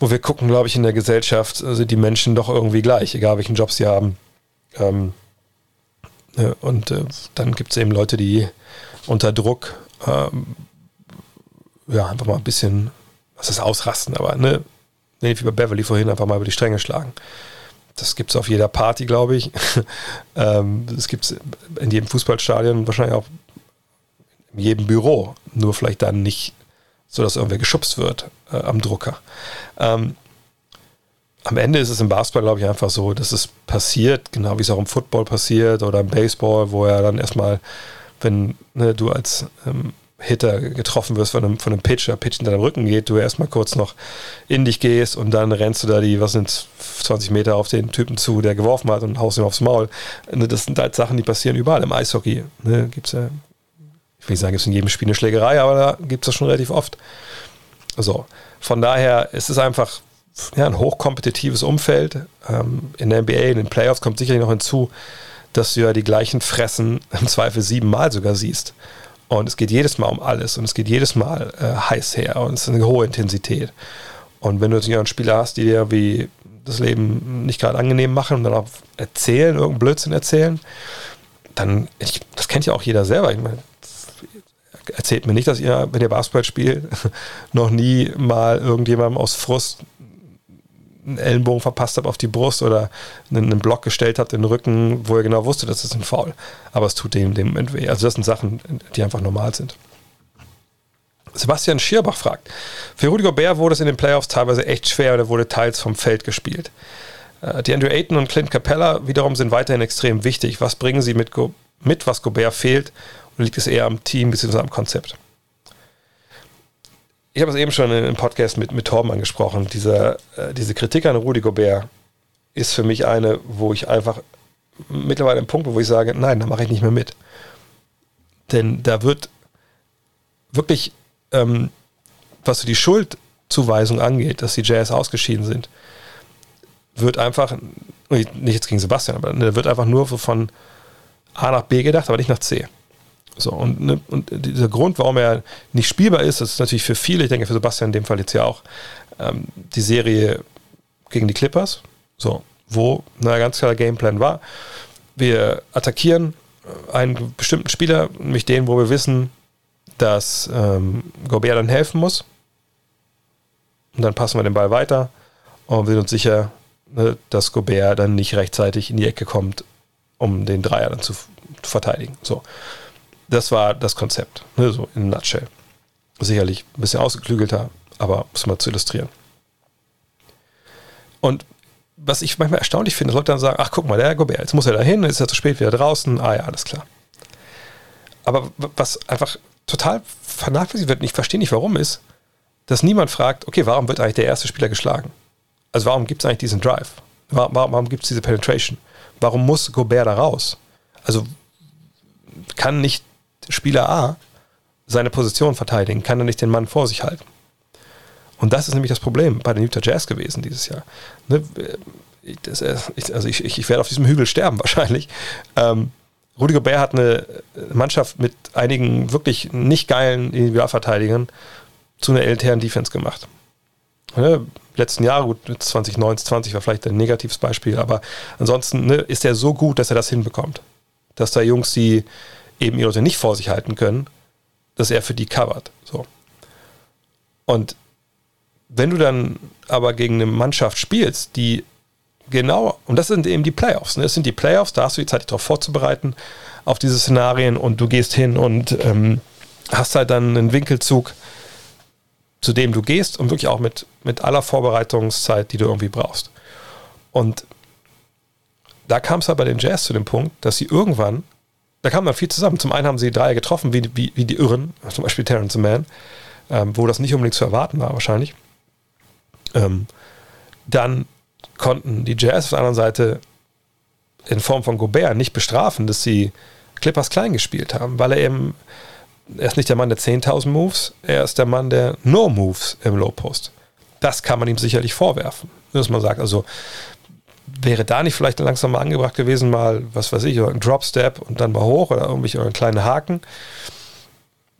A: wo wir gucken, glaube ich, in der Gesellschaft sind die Menschen doch irgendwie gleich, egal welchen Job sie haben. Ähm, ne, und äh, dann gibt es eben Leute, die unter Druck ähm, ja, einfach mal ein bisschen, was ist ausrasten, aber ne, nee, wie bei Beverly vorhin, einfach mal über die Stränge schlagen. Das gibt es auf jeder Party, glaube ich. ähm, das gibt es in jedem Fußballstadion wahrscheinlich auch in jedem Büro. Nur vielleicht dann nicht so, dass irgendwer geschubst wird äh, am Drucker. Ähm, am Ende ist es im Basketball, glaube ich, einfach so, dass es passiert, genau wie es auch im Football passiert oder im Baseball, wo er dann erstmal, wenn ne, du als ähm, Hitter getroffen wirst von einem, von einem Pitcher, Pitch in deinem Rücken geht, du erstmal kurz noch in dich gehst und dann rennst du da die, was sind 20 Meter auf den Typen zu, der geworfen hat und haust ihm aufs Maul. Ne, das sind halt Sachen, die passieren überall. Im Eishockey ne, gibt es ja, ich will nicht sagen, gibt es in jedem Spiel eine Schlägerei, aber da gibt es das schon relativ oft. So, von daher ist es einfach ja, ein hochkompetitives Umfeld. Ähm, in der NBA, in den Playoffs kommt sicherlich noch hinzu, dass du ja die gleichen Fressen im Zweifel siebenmal sogar siehst. Und es geht jedes Mal um alles und es geht jedes Mal äh, heiß her und es ist eine hohe Intensität. Und wenn du natürlich einen Spieler hast, die dir wie das Leben nicht gerade angenehm machen und dann auch erzählen, irgendeinen Blödsinn erzählen, dann, ich, das kennt ja auch jeder selber. Ich meine, erzählt mir nicht, dass ihr, wenn ihr Basketball spielt, noch nie mal irgendjemandem aus Frust einen Ellenbogen verpasst habt auf die Brust oder einen, Block gestellt habt in den Rücken, wo ihr genau wusstet, das ist ein Foul. Aber es tut dem, dem Moment weh. Also das sind Sachen, die einfach normal sind. Sebastian Schierbach fragt, für Rudy Gobert wurde es in den Playoffs teilweise echt schwer oder wurde teils vom Feld gespielt. Äh, die Andrew Ayton und Clint Capella wiederum sind weiterhin extrem wichtig. Was bringen sie mit, mit was Gobert fehlt? Oder liegt es eher am Team bzw. am Konzept? Ich habe es eben schon im Podcast mit, mit Torben angesprochen. Diese, äh, diese Kritik an Rudy Gobert ist für mich eine, wo ich einfach mittlerweile im Punkt bin, wo ich sage, nein, da mache ich nicht mehr mit. Denn da wird wirklich, ähm, was die Schuldzuweisung angeht, dass die Jazz ausgeschieden sind, wird einfach, nicht jetzt gegen Sebastian, aber da wird einfach nur von A nach B gedacht, aber nicht nach C. So, und, ne, und dieser Grund, warum er nicht spielbar ist, das ist natürlich für viele, ich denke für Sebastian in dem Fall jetzt ja auch, ähm, die Serie gegen die Clippers, so, wo ein ganz klarer Gameplan war. Wir attackieren einen bestimmten Spieler, nämlich den, wo wir wissen, dass ähm, Gobert dann helfen muss. Und dann passen wir den Ball weiter und sind uns sicher, ne, dass Gobert dann nicht rechtzeitig in die Ecke kommt, um den Dreier dann zu, zu verteidigen. So. Das war das Konzept, ne, so in Nutshell. Sicherlich ein bisschen ausgeklügelter, aber muss mal zu illustrieren. Und was ich manchmal erstaunlich finde, Leute dann sagen, ach guck mal, der Gobert, jetzt muss er da hin, ist er zu spät wieder draußen, ah ja, alles klar. Aber was einfach total vernachlässigt wird, und ich verstehe nicht warum, ist, dass niemand fragt, okay, warum wird eigentlich der erste Spieler geschlagen? Also warum gibt es eigentlich diesen Drive? Warum, warum gibt es diese Penetration? Warum muss Gobert da raus? Also kann nicht Spieler A seine Position verteidigen, kann er nicht den Mann vor sich halten. Und das ist nämlich das Problem bei den Utah Jazz gewesen dieses Jahr. Ne? Das, also ich, ich, werde auf diesem Hügel sterben wahrscheinlich. Ähm, Rudi Gobert hat eine Mannschaft mit einigen wirklich nicht geilen Individualverteidigern zu einer elitären Defense gemacht. Ne? Letzten Jahre, gut, 2019, 20 war vielleicht ein negatives Beispiel, aber ansonsten ne, ist er so gut, dass er das hinbekommt. Dass da Jungs, die eben Leute nicht vor sich halten können, dass er für die covert. So. Und wenn du dann aber gegen eine Mannschaft spielst, die genau, und das sind eben die Playoffs, ne? das sind die Playoffs, da hast du die Zeit, dich darauf vorzubereiten, auf diese Szenarien und du gehst hin und ähm, hast halt dann einen Winkelzug, zu dem du gehst und wirklich auch mit, mit aller Vorbereitungszeit, die du irgendwie brauchst. Und da kam es halt bei den Jazz zu dem Punkt, dass sie irgendwann da kam dann viel zusammen. Zum einen haben sie drei getroffen, wie, wie, wie die Irren, zum Beispiel Terrence Mann, ähm, wo das nicht unbedingt zu erwarten war, wahrscheinlich. Ähm, dann konnten die Jazz auf der anderen Seite in Form von Gobert nicht bestrafen, dass sie Clippers klein gespielt haben, weil er eben, er ist nicht der Mann der 10.000 Moves, er ist der Mann der No Moves im Low Post. Das kann man ihm sicherlich vorwerfen, dass man sagt, also wäre da nicht vielleicht langsam mal angebracht gewesen, mal, was weiß ich, ein Drop-Step und dann mal hoch oder irgendwie einen kleinen Haken?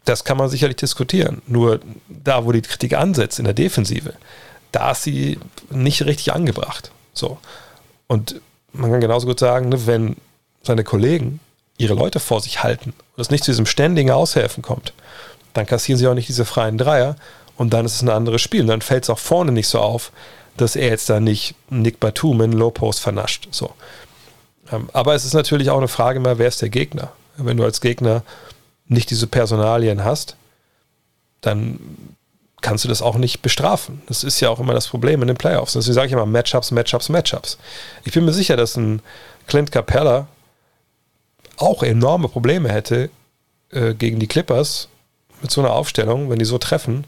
A: Das kann man sicherlich diskutieren. Nur da, wo die Kritik ansetzt, in der Defensive, da ist sie nicht richtig angebracht. So. Und man kann genauso gut sagen, ne, wenn seine Kollegen ihre Leute vor sich halten und es nicht zu diesem ständigen Aushelfen kommt, dann kassieren sie auch nicht diese freien Dreier und dann ist es ein anderes Spiel. Und dann fällt es auch vorne nicht so auf, dass er jetzt da nicht Nick Batum in Low Post vernascht. So. Ähm, aber es ist natürlich auch eine Frage mehr, wer ist der Gegner? Wenn du als Gegner nicht diese Personalien hast, dann kannst du das auch nicht bestrafen. Das ist ja auch immer das Problem in den Playoffs. Deswegen sage ich immer Matchups, Matchups, Matchups. Ich bin mir sicher, dass ein Clint Capella auch enorme Probleme hätte äh, gegen die Clippers mit so einer Aufstellung, wenn die so treffen,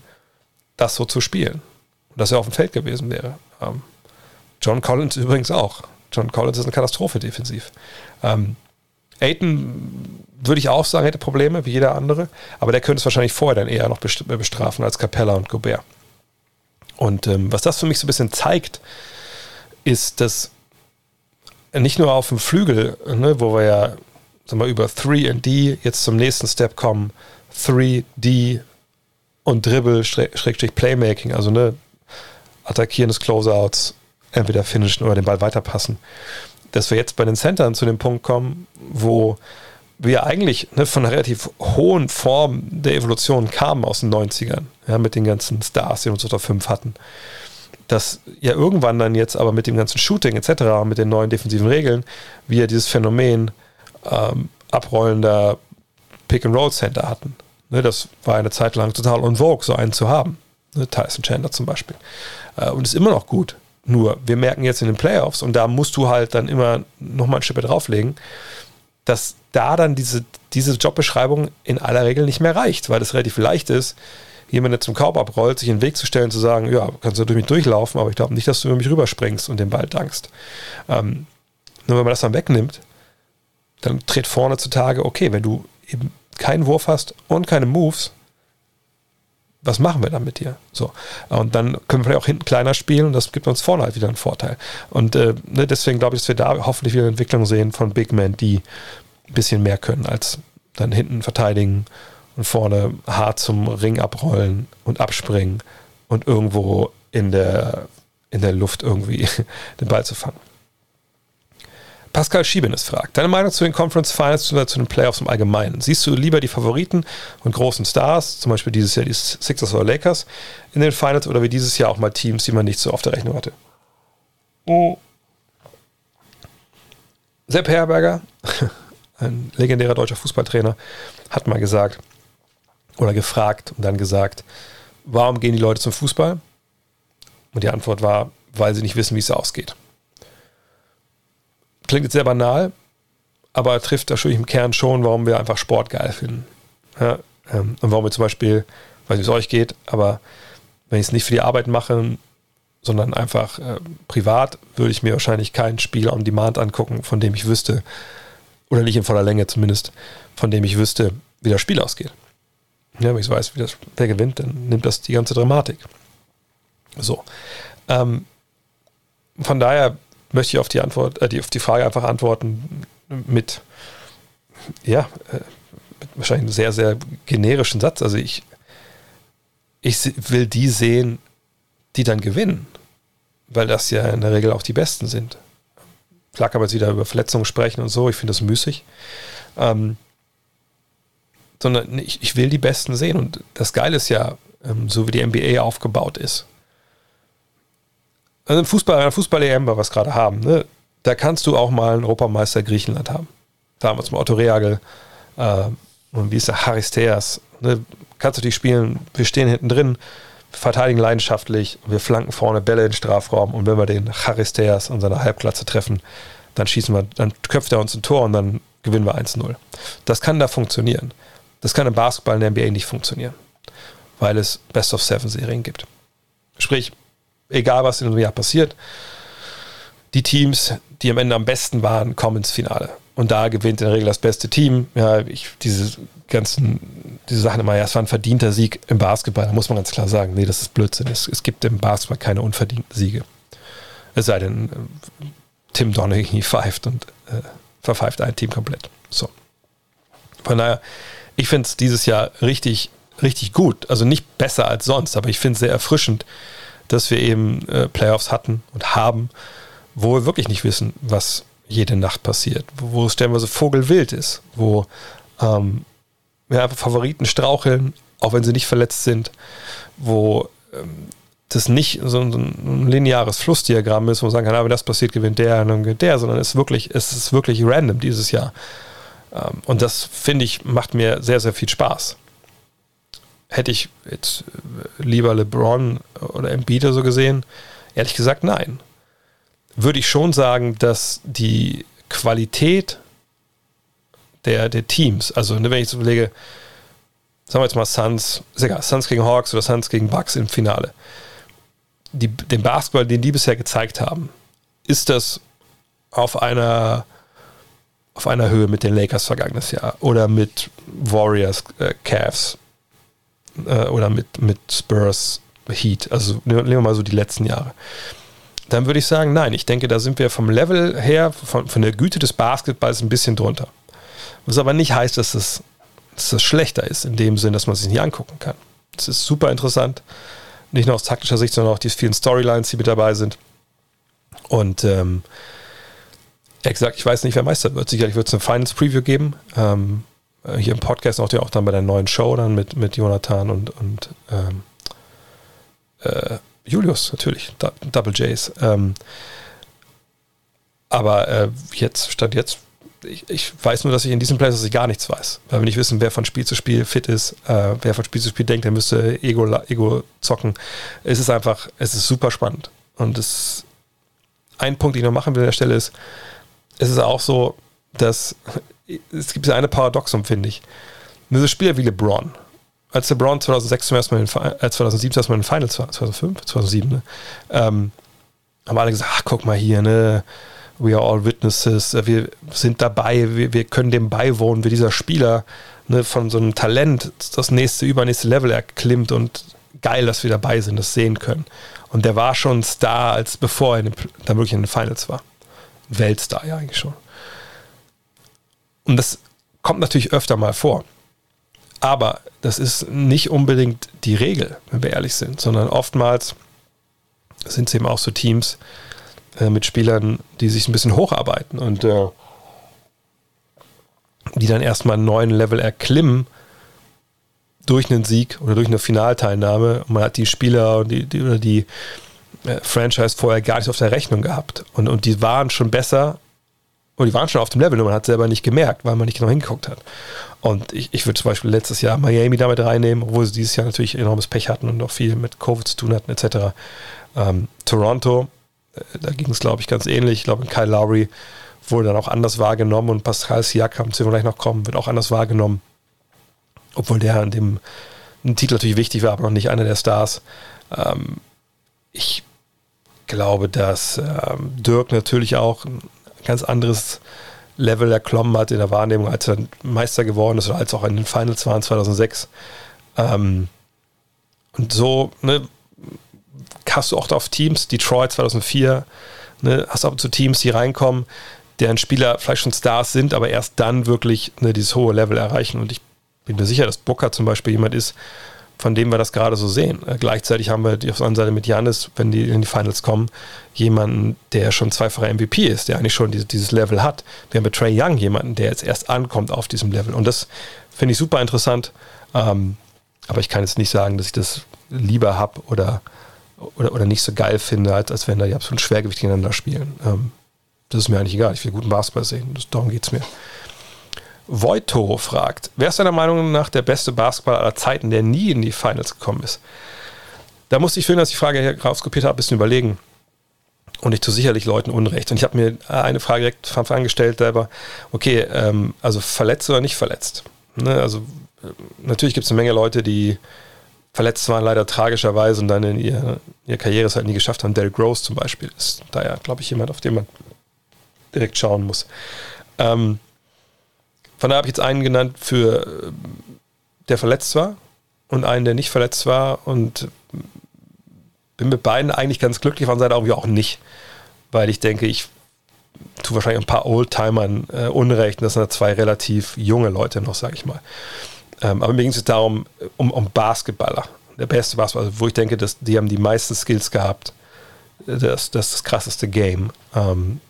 A: das so zu spielen dass er auf dem Feld gewesen wäre. Ähm, John Collins übrigens auch. John Collins ist eine Katastrophe defensiv. Ähm, Aiton würde ich auch sagen, hätte Probleme, wie jeder andere, aber der könnte es wahrscheinlich vorher dann eher noch bestrafen als Capella und Gobert. Und ähm, was das für mich so ein bisschen zeigt, ist, dass nicht nur auf dem Flügel, ne, wo wir ja sagen wir, über 3D jetzt zum nächsten Step kommen, 3D und Dribble, Schrägstrich Playmaking, also ne, Attackieren des Closeouts, entweder finishen oder den Ball weiterpassen. Dass wir jetzt bei den Centern zu dem Punkt kommen, wo wir eigentlich ne, von einer relativ hohen Form der Evolution kamen aus den 90ern, ja, mit den ganzen Stars, die wir uns unter fünf hatten. Dass ja irgendwann dann jetzt aber mit dem ganzen Shooting etc., mit den neuen defensiven Regeln, wir dieses Phänomen ähm, abrollender Pick-and-Roll-Center hatten. Ne, das war eine Zeit lang total on vogue, so einen zu haben. Ne, Tyson Chandler zum Beispiel. Äh, und ist immer noch gut. Nur, wir merken jetzt in den Playoffs, und da musst du halt dann immer nochmal ein Schippe drauflegen, dass da dann diese, diese Jobbeschreibung in aller Regel nicht mehr reicht, weil es relativ leicht ist, jemand, der zum Kaub abrollt, sich in den Weg zu stellen, zu sagen, ja, kannst du durch mich durchlaufen, aber ich glaube nicht, dass du über mich rüberspringst und den Ball dankst. Ähm, nur wenn man das dann wegnimmt, dann tritt vorne zutage, okay, wenn du eben keinen Wurf hast und keine Moves, was machen wir dann mit dir? So. Und dann können wir vielleicht auch hinten kleiner spielen und das gibt uns vorne halt wieder einen Vorteil. Und äh, ne, deswegen glaube ich, dass wir da hoffentlich wieder eine Entwicklung sehen von Big Men, die ein bisschen mehr können als dann hinten verteidigen und vorne hart zum Ring abrollen und abspringen und irgendwo in der, in der Luft irgendwie den Ball zu fangen. Pascal Schiebenes fragt, deine Meinung zu den Conference Finals oder zu den Playoffs im Allgemeinen? Siehst du lieber die Favoriten und großen Stars, zum Beispiel dieses Jahr die Sixers oder Lakers, in den Finals oder wie dieses Jahr auch mal Teams, die man nicht so auf der Rechnung hatte? Oh. Sepp Herberger, ein legendärer deutscher Fußballtrainer, hat mal gesagt oder gefragt und dann gesagt, warum gehen die Leute zum Fußball? Und die Antwort war, weil sie nicht wissen, wie es ausgeht. Klingt jetzt sehr banal, aber trifft natürlich im Kern schon, warum wir einfach Sport geil finden. Ja, ähm, und warum wir zum Beispiel, weiß nicht, wie es euch geht, aber wenn ich es nicht für die Arbeit mache, sondern einfach äh, privat, würde ich mir wahrscheinlich kein Spiel on Demand angucken, von dem ich wüsste, oder nicht in voller Länge zumindest, von dem ich wüsste, wie das Spiel ausgeht. Ja, wenn ich weiß, wie das, wer gewinnt, dann nimmt das die ganze Dramatik. So. Ähm, von daher möchte ich auf die Antwort, äh, die, auf die Frage einfach antworten mit, ja, äh, mit wahrscheinlich einem sehr, sehr generischen Satz. Also ich, ich will die sehen, die dann gewinnen, weil das ja in der Regel auch die Besten sind. Klar kann man jetzt wieder über Verletzungen sprechen und so, ich finde das müßig. Ähm, sondern ich, ich will die Besten sehen. Und das Geile ist ja, ähm, so wie die NBA aufgebaut ist, also im Fußball, einer Fußball-EM, was wir gerade haben, ne, da kannst du auch mal einen Europameister Griechenland haben. Damals mal Otto Reagel äh, und wie ist der Charisteas. Ne, kannst du die spielen, wir stehen hinten drin, verteidigen leidenschaftlich, wir flanken vorne Bälle in den Strafraum und wenn wir den Charisteas an seiner Halbklatze treffen, dann schießen wir, dann köpft er uns ein Tor und dann gewinnen wir 1-0. Das kann da funktionieren. Das kann im Basketball in der NBA nicht funktionieren, weil es Best of Seven Serien gibt. Sprich, egal was in einem Jahr passiert, die Teams, die am Ende am besten waren, kommen ins Finale. Und da gewinnt in der Regel das beste Team. Ja, ich, diese ganzen, diese Sachen immer, ja, es war ein verdienter Sieg im Basketball. Da muss man ganz klar sagen, nee, das ist Blödsinn. Es, es gibt im Basketball keine unverdienten Siege. Es sei denn, Tim Donaghy pfeift und äh, verpfeift ein Team komplett. So. Von daher, ich finde es dieses Jahr richtig, richtig gut. Also nicht besser als sonst, aber ich finde es sehr erfrischend, dass wir eben äh, Playoffs hatten und haben, wo wir wirklich nicht wissen, was jede Nacht passiert, wo, es stellenweise vogelwild ist, wo ähm, ja, einfach Favoriten straucheln, auch wenn sie nicht verletzt sind, wo ähm, das nicht so ein, so ein, lineares Flussdiagramm ist, wo man sagen kann, ah, wenn das passiert, gewinnt der dann gewinnt der, sondern es ist wirklich, es ist wirklich random dieses Jahr. Ähm, und das, finde ich, macht mir sehr, sehr viel Spaß hätte ich jetzt äh, lieber LeBron oder Embiid so gesehen? Ehrlich gesagt, nein. Würde ich schon sagen, dass die Qualität der, der Teams, also ne, wenn ich so überlege, sagen wir jetzt mal Suns, ist egal, Suns gegen Hawks oder Suns gegen Bucks im Finale, die, den Basketball, den die bisher gezeigt haben, ist das auf einer auf einer Höhe mit den Lakers vergangenes Jahr oder mit Warriors, äh, Cavs äh, oder mit, mit Spurs Heat. Also nehmen wir mal so die letzten Jahre. Dann würde ich sagen, nein, ich denke, da sind wir vom Level her, von, von der Güte des Basketballs ein bisschen drunter. Was aber nicht heißt, dass das, dass das schlechter ist, in dem Sinn, dass man sich nicht angucken kann. Es ist super interessant, nicht nur aus taktischer Sicht, sondern auch die vielen Storylines, die mit dabei sind. Und ähm, Exakt, ich weiß nicht, wer Meister wird. Sicherlich wird es eine Finals-Preview geben. Ähm, äh, hier im Podcast auch, auch dann bei der neuen Show dann mit, mit Jonathan und, und ähm, äh, Julius, natürlich, Double J's. Ähm, aber äh, jetzt, stand jetzt, ich, ich, weiß nur, dass ich in diesem Place ich gar nichts weiß. Weil wir nicht wissen, wer von Spiel zu Spiel fit ist, äh, wer von Spiel zu Spiel denkt, der müsste Ego, Ego zocken. Es ist einfach, es ist super spannend. Und es, ein Punkt, den ich noch machen will an der Stelle ist, es ist auch so, dass es gibt eine Paradoxum, finde ich. Diese Spieler wie LeBron, als LeBron 2006 zum ersten Mal, in, äh, 2007 zum ersten Mal in Finals war, 2005, 2007, ne, ähm, haben alle gesagt, ach, guck mal hier, ne, we are all witnesses, äh, wir sind dabei, wir, wir können dem beiwohnen, wie dieser Spieler ne, von so einem Talent das nächste, übernächste Level erklimmt und geil, dass wir dabei sind, das sehen können. Und der war schon Star, als bevor er dann wirklich in den Finals war. Weltstar ja eigentlich schon. Und das kommt natürlich öfter mal vor. Aber das ist nicht unbedingt die Regel, wenn wir ehrlich sind, sondern oftmals sind es eben auch so Teams äh, mit Spielern, die sich ein bisschen hocharbeiten und äh, die dann erstmal einen neuen Level erklimmen durch einen Sieg oder durch eine Finalteilnahme. man hat die Spieler die, die, oder die äh, Franchise vorher gar nicht auf der Rechnung gehabt. Und, und die waren schon besser und die waren schon auf dem Level, nur man hat selber nicht gemerkt, weil man nicht genau hingeguckt hat. Und ich, ich würde zum Beispiel letztes Jahr Miami damit reinnehmen, obwohl sie dieses Jahr natürlich enormes Pech hatten und auch viel mit Covid zu tun hatten, etc. Ähm, Toronto, äh, da ging es, glaube ich, ganz ähnlich. Ich glaube, Kyle Lowry wurde dann auch anders wahrgenommen und Pascal Siakam, zu dem wir gleich noch kommen, wird auch anders wahrgenommen. Obwohl der an dem Titel natürlich wichtig war, aber noch nicht einer der Stars. Ähm, ich glaube, dass ähm, Dirk natürlich auch ganz anderes Level erklommen hat in der Wahrnehmung, als er Meister geworden ist oder als auch in den Finals waren 2006. Ähm, und so ne, hast du auch auf Teams, Detroit 2004, ne, hast du und zu Teams, die reinkommen, deren Spieler vielleicht schon Stars sind, aber erst dann wirklich ne, dieses hohe Level erreichen. Und ich bin mir sicher, dass Booker zum Beispiel jemand ist, von dem wir das gerade so sehen. Äh, gleichzeitig haben wir auf der anderen Seite mit Janis, wenn die in die Finals kommen, jemanden, der schon zweifacher MVP ist, der eigentlich schon diese, dieses Level hat. Wir haben mit Trey Young jemanden, der jetzt erst ankommt auf diesem Level. Und das finde ich super interessant. Ähm, aber ich kann jetzt nicht sagen, dass ich das lieber habe oder, oder, oder nicht so geil finde, als, als wenn da die absolut Schwergewicht gegeneinander spielen. Ähm, das ist mir eigentlich egal. Ich will guten Basketball sehen. Darum geht es mir. Voito fragt, wer ist deiner Meinung nach der beste Basketballer aller Zeiten, der nie in die Finals gekommen ist? Da musste ich, für dass ich die Frage hier rauskopiert habe, ein bisschen überlegen. Und ich tue sicherlich Leuten Unrecht. Und ich habe mir eine Frage direkt von Anfang gestellt, selber, okay, ähm, also verletzt oder nicht verletzt? Ne, also äh, natürlich gibt es eine Menge Leute, die verletzt waren, leider tragischerweise und dann in ihrer, ihrer Karriere es halt nie geschafft haben. Derrick Rose zum Beispiel ist da ja, glaube ich, jemand, auf den man direkt schauen muss. Ähm, von daher habe ich jetzt einen genannt, für äh, der verletzt war und einen, der nicht verletzt war und bin mit beiden eigentlich ganz glücklich, von Seite irgendwie auch nicht, weil ich denke, ich tue wahrscheinlich ein paar Oldtimern äh, Unrecht. Das sind ja zwei relativ junge Leute noch, sage ich mal. Ähm, aber mir ging es darum, um, um Basketballer. Der beste Basketballer, wo ich denke, dass die haben die meisten Skills gehabt. Das, das ist das krasseste Game. Ähm,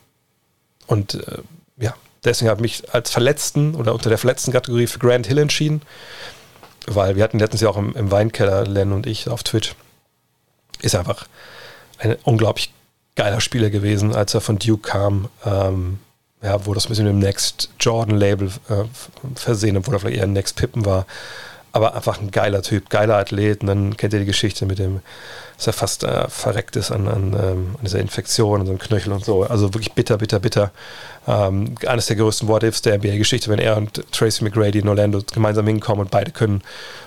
A: und äh, ja, Deswegen habe ich mich als Verletzten oder unter der verletzten Kategorie für Grant Hill entschieden, weil wir hatten letztens ja auch im, im Weinkeller, Len und ich, auf Twitch. Ist einfach ein unglaublich geiler Spieler gewesen, als er von Duke kam. Ähm, ja, wo das ein bisschen mit dem Next Jordan Label äh, versehen, obwohl er vielleicht eher Next Pippen war. Aber einfach ein geiler Typ, geiler Athlet. Und dann kennt ihr die Geschichte mit dem dass er fast äh, verreckt ist an, an, ähm, an, dieser Infektion, an so einem Knöchel und so. Also wirklich bitter, bitter, bitter. Ähm, eines der größten What-Ifs der NBA-Geschichte, wenn er und Tracy McGrady in Orlando gemeinsam hinkommen und beide können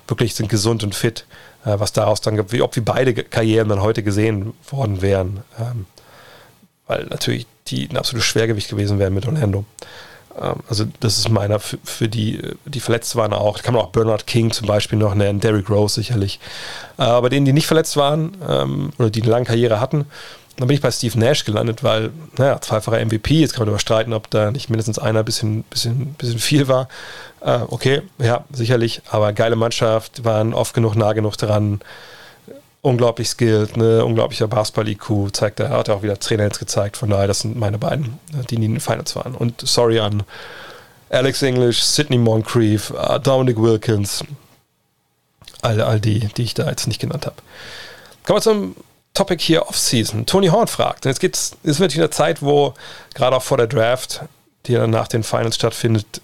A: wirklich sind gesund und fit, äh, was daraus dann wie ob wie beide Karrieren dann heute gesehen worden wären. Ähm, weil natürlich die ein absolutes Schwergewicht gewesen wären mit Orlando. Ähm, also das ist meiner für, für, die, die verletzt waren auch. Kann man auch Bernard King zum Beispiel noch nennen, Derrick Rose sicherlich. Äh, aber denen, die nicht verletzt waren ähm, oder die eine lange Karriere hatten, dann bin ich bei Steve Nash gelandet, weil, naja, zweifacher MVP, jetzt kann man überstreiten, ob da nicht mindestens einer ein bisschen, bisschen, bisschen viel war. Äh, okay, ja, sicherlich, aber geile Mannschaft, waren oft genug nah genug dran. Unglaublich skilled, ne, unglaublicher Basketball-IQ, zeigt er, hat er auch wieder Trainer jetzt gezeigt, von daher, das sind meine beiden, die in den Finals waren. Und sorry an Alex English, Sidney Moncrief, uh, Dominic Wilkins, all, all die, die ich da jetzt nicht genannt habe. Kommen wir zum Topic hier Offseason. Tony Horn fragt, jetzt gibt's, ist wirklich eine Zeit, wo gerade auch vor der Draft, die dann nach den Finals stattfindet,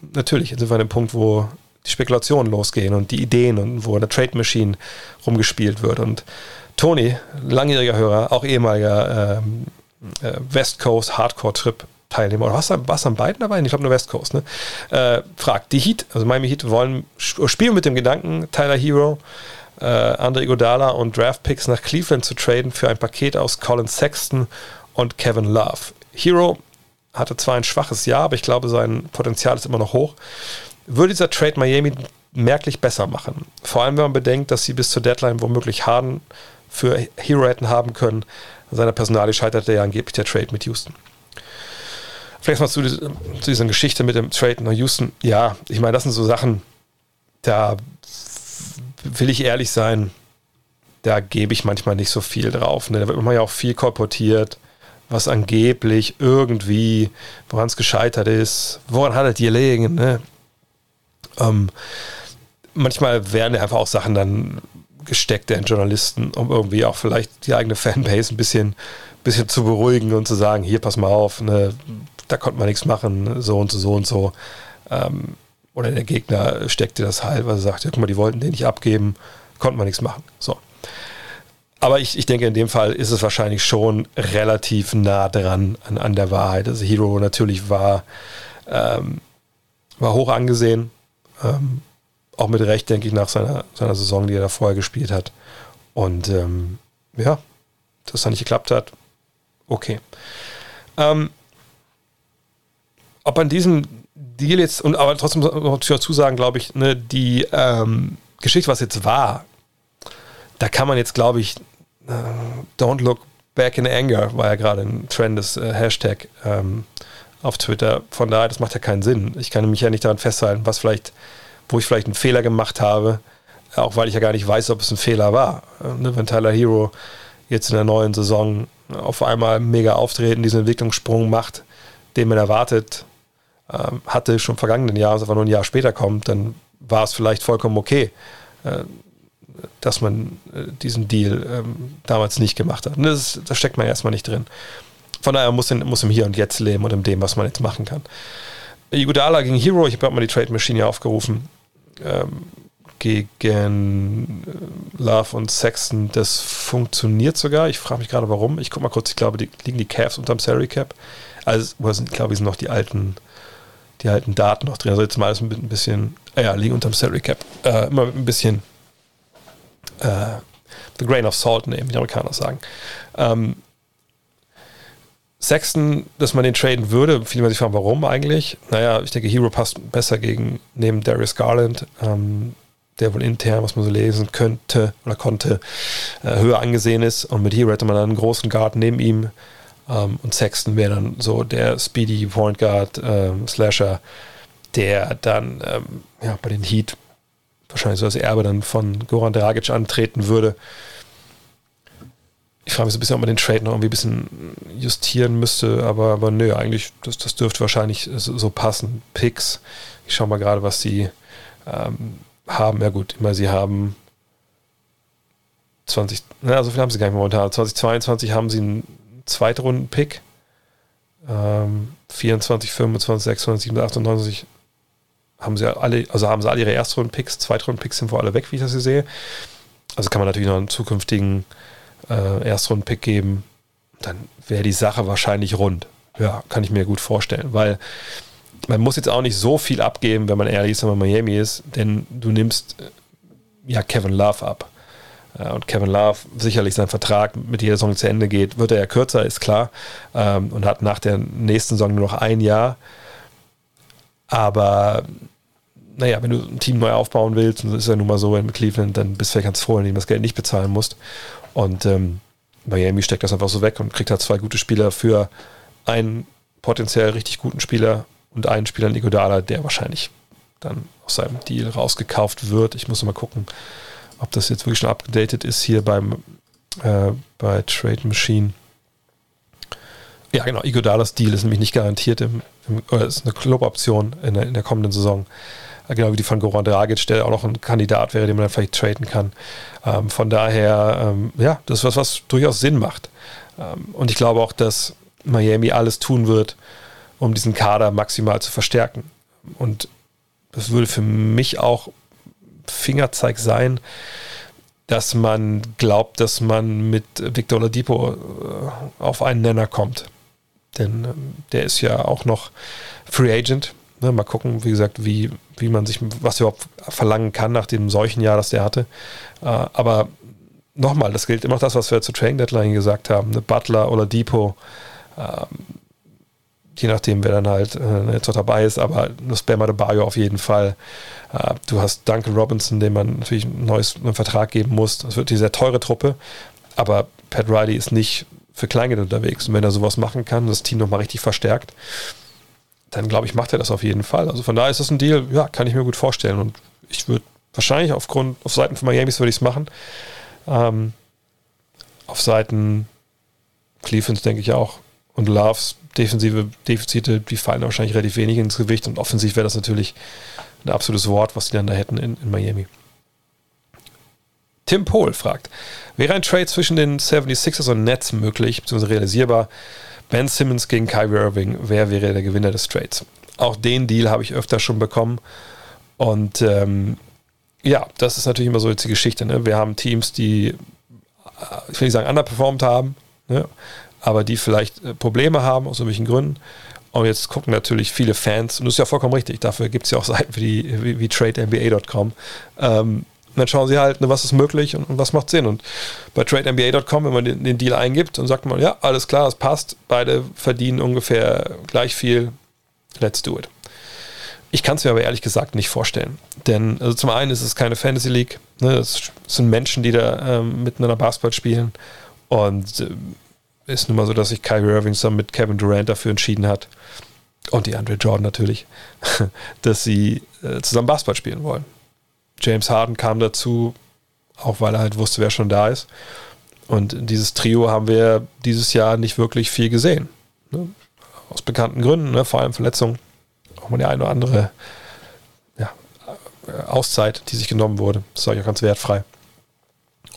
A: natürlich sind wir an dem Punkt, wo die Spekulationen losgehen und die Ideen und wo eine Trade Machine rumgespielt wird. Und Tony, langjähriger Hörer, auch ehemaliger ähm, äh, West Coast Hardcore Trip Teilnehmer, oder was warst an beiden dabei? Ich glaube nur West Coast, ne? Äh, fragt, die Heat, also Miami Heat wollen spielen mit dem Gedanken, Tyler Hero, äh, Andre Iguodala und Draft Picks nach Cleveland zu traden für ein Paket aus Colin Sexton und Kevin Love. Hero hatte zwar ein schwaches Jahr, aber ich glaube, sein Potenzial ist immer noch hoch würde dieser Trade Miami merklich besser machen. Vor allem, wenn man bedenkt, dass sie bis zur Deadline womöglich Harden für Hero hätten haben können. Seiner Personalie scheiterte ja angeblich der Trade mit Houston. Vielleicht mal zu, zu dieser Geschichte mit dem Trade nach Houston. Ja, ich meine, das sind so Sachen, da will ich ehrlich sein, da gebe ich manchmal nicht so viel drauf. Ne? Da wird man ja auch viel kolportiert, was angeblich irgendwie, woran es gescheitert ist, woran hat es gelegen. Ne? Ähm, manchmal werden einfach auch Sachen dann gesteckt der Journalisten, um irgendwie auch vielleicht die eigene Fanbase ein bisschen, bisschen zu beruhigen und zu sagen, hier, pass mal auf, ne, da konnte man nichts machen, so und so, so und so. Ähm, oder der Gegner steckte das halt, weil er sagt, ja, guck mal, die wollten den nicht abgeben, konnte man nichts machen. So. Aber ich, ich denke, in dem Fall ist es wahrscheinlich schon relativ nah dran an, an der Wahrheit. Also Hero natürlich war, ähm, war hoch angesehen, ähm, auch mit Recht, denke ich, nach seiner, seiner Saison, die er da vorher gespielt hat. Und ähm, ja, dass das nicht geklappt hat, okay. Ähm, ob an diesem Deal jetzt, und aber trotzdem muss ich dazu sagen, glaube ich, ne, die ähm, Geschichte, was jetzt war, da kann man jetzt, glaube ich, äh, don't look back in anger, war ja gerade ein Trend des äh, Hashtag ähm, auf Twitter. Von daher, das macht ja keinen Sinn. Ich kann mich ja nicht daran festhalten, was vielleicht, wo ich vielleicht einen Fehler gemacht habe, auch weil ich ja gar nicht weiß, ob es ein Fehler war. Ne, wenn Tyler Hero jetzt in der neuen Saison auf einmal mega auftreten, diesen Entwicklungssprung macht, den man erwartet ähm, hatte, schon vergangenen Jahr, also einfach nur ein Jahr später kommt, dann war es vielleicht vollkommen okay, äh, dass man äh, diesen Deal ähm, damals nicht gemacht hat. Das, das steckt man erstmal nicht drin. Von daher muss, in, muss im Hier und Jetzt leben und in dem, was man jetzt machen kann. Iguodala gegen Hero, ich habe mal die Trade Machine hier aufgerufen. Ähm, gegen äh, Love und Sexton, das funktioniert sogar. Ich frage mich gerade warum. Ich gucke mal kurz, ich glaube, die, liegen die Cavs unterm Salary Cap. Also, ich glaube, sind noch die alten, die alten Daten noch drin. Also jetzt mal alles ein bisschen, äh, ja, liegen unterm Salary Cap. Äh, immer mit ein bisschen äh, the grain of salt nehmen, wie die Amerikaner sagen. Ähm, Sexton, dass man den traden würde, viele sich fragen, warum eigentlich? Naja, ich denke, Hero passt besser gegen neben Darius Garland, ähm, der wohl intern, was man so lesen könnte oder konnte, äh, höher angesehen ist. Und mit Hero hätte man dann einen großen Guard neben ihm. Ähm, und Sexton wäre dann so der Speedy Point Guard ähm, Slasher, der dann ähm, ja, bei den Heat wahrscheinlich so als Erbe dann von Goran Dragic antreten würde ich frage mich so ein bisschen, ob man den Trade noch irgendwie ein bisschen justieren müsste, aber, aber nö, eigentlich, das, das dürfte wahrscheinlich so, so passen. Picks, ich schaue mal gerade, was sie ähm, haben. Ja gut, immer sie haben 20, na, so viel haben sie gar nicht momentan. 2022 haben sie einen Zweitrunden-Pick. Ähm, 24, 25, 26, 27, 98 haben sie alle, also haben sie alle ihre Erstrunden-Picks, Zweitrunden-Picks sind wohl alle weg, wie ich das hier sehe. Also kann man natürlich noch einen zukünftigen äh, Erstrunden-Pick geben, dann wäre die Sache wahrscheinlich rund. Ja, kann ich mir gut vorstellen, weil man muss jetzt auch nicht so viel abgeben, wenn man ehrlich ist, wenn man Miami ist, denn du nimmst äh, ja Kevin Love ab. Äh, und Kevin Love, sicherlich sein Vertrag mit jeder Saison zu Ende geht, wird er ja kürzer, ist klar. Ähm, und hat nach der nächsten Saison nur noch ein Jahr. Aber naja, wenn du ein Team neu aufbauen willst, und das ist ja nun mal so in Cleveland, dann bist du vielleicht ganz froh, wenn du das Geld nicht bezahlen musst. Und ähm, Miami steckt das einfach so weg und kriegt halt zwei gute Spieler für einen potenziell richtig guten Spieler und einen Spieler Nigodala, der wahrscheinlich dann aus seinem Deal rausgekauft wird. Ich muss mal gucken, ob das jetzt wirklich schon abgedatet ist hier beim äh, bei Trade Machine. Ja, genau, Iguodala's Deal ist nämlich nicht garantiert im, im oder ist eine Cluboption in in der kommenden Saison. Genau wie die von Goran Dragic, der auch noch ein Kandidat wäre, den man dann vielleicht traden kann. Ähm, von daher, ähm, ja, das ist was, was durchaus Sinn macht. Ähm, und ich glaube auch, dass Miami alles tun wird, um diesen Kader maximal zu verstärken. Und das würde für mich auch Fingerzeig sein, dass man glaubt, dass man mit Victor Oladipo äh, auf einen Nenner kommt. Denn ähm, der ist ja auch noch Free Agent. Ne, mal gucken, wie gesagt, wie, wie man sich, was überhaupt verlangen kann nach dem solchen Jahr, das der hatte. Äh, aber nochmal, das gilt immer das, was wir zur Trading Deadline gesagt haben. Ne, Butler oder Depot, ähm, je nachdem, wer dann halt äh, jetzt noch dabei ist, aber das Bama de Bayo auf jeden Fall. Äh, du hast Duncan Robinson, dem man natürlich einen neuen Vertrag geben muss. Das wird die sehr teure Truppe, aber Pat Riley ist nicht für Kleingeld unterwegs. Und wenn er sowas machen kann, das Team nochmal richtig verstärkt, dann glaube ich, macht er das auf jeden Fall. Also von daher ist das ein Deal, ja, kann ich mir gut vorstellen. Und ich würde wahrscheinlich aufgrund, auf Seiten von Miamis würde ich es machen. Ähm, auf Seiten Clevelands denke ich auch. Und Loves defensive Defizite, die fallen wahrscheinlich relativ wenig ins Gewicht. Und offensiv wäre das natürlich ein absolutes Wort, was die dann da hätten in, in Miami. Tim Pohl fragt, wäre ein Trade zwischen den 76ers und Nets möglich, beziehungsweise realisierbar? Ben Simmons gegen Kyrie Irving, wer wäre der Gewinner des Trades? Auch den Deal habe ich öfter schon bekommen. Und ähm, ja, das ist natürlich immer so jetzt die Geschichte. Ne? Wir haben Teams, die, äh, ich will nicht sagen, underperformed haben, ne? aber die vielleicht äh, Probleme haben, aus irgendwelchen Gründen. Und jetzt gucken natürlich viele Fans, und das ist ja vollkommen richtig, dafür gibt es ja auch Seiten wie, wie, wie TradeNBA.com. Ähm, dann schauen sie halt, ne, was ist möglich und, und, was macht Sinn. Und bei TradeNBA.com, wenn man den, den, Deal eingibt, dann sagt man, ja, alles klar, das passt, beide verdienen ungefähr gleich viel, let's do it. Ich kann es mir aber ehrlich gesagt nicht vorstellen. Denn also zum einen ist es keine Fantasy League, ne, es sind Menschen, die da ähm, miteinander Basketball spielen. Und äh, ist nun mal so, dass sich Kyrie Irving zusammen mit Kevin Durant dafür entschieden hat, und die Andre Jordan natürlich, dass sie äh, zusammen Basketball spielen wollen. James Harden kam dazu, auch weil er halt wusste, wer schon da ist. Und dieses Trio haben wir dieses Jahr nicht wirklich viel gesehen. Ne? Aus bekannten Gründen, ne? vor allem Verletzungen. Auch mal die eine oder andere ja, Auszeit, die sich genommen wurde. Das war ja ganz wertfrei.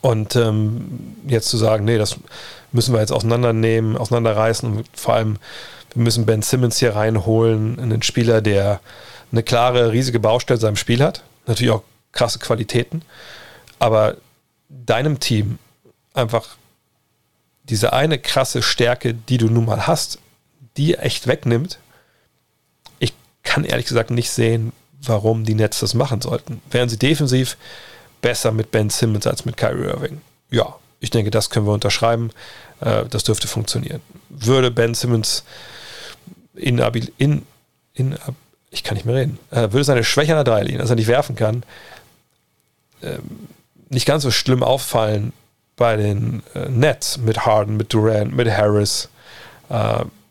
A: Und ähm, jetzt zu sagen, nee, das müssen wir jetzt auseinandernehmen, auseinanderreißen und vor allem, wir müssen Ben Simmons hier reinholen, einen Spieler, der eine klare, riesige Baustelle in seinem Spiel hat, natürlich auch krasse Qualitäten, aber deinem Team einfach diese eine krasse Stärke, die du nun mal hast, die echt wegnimmt. Ich kann ehrlich gesagt nicht sehen, warum die Nets das machen sollten. Wären sie defensiv besser mit Ben Simmons als mit Kyrie Irving. Ja, ich denke, das können wir unterschreiben. Äh, das dürfte funktionieren. Würde Ben Simmons in, in, in ich kann nicht mehr reden, äh, würde seine Schwäche an der Dreilinie, dass er nicht werfen kann, nicht ganz so schlimm auffallen bei den äh, Nets mit Harden, mit Durant, mit Harris,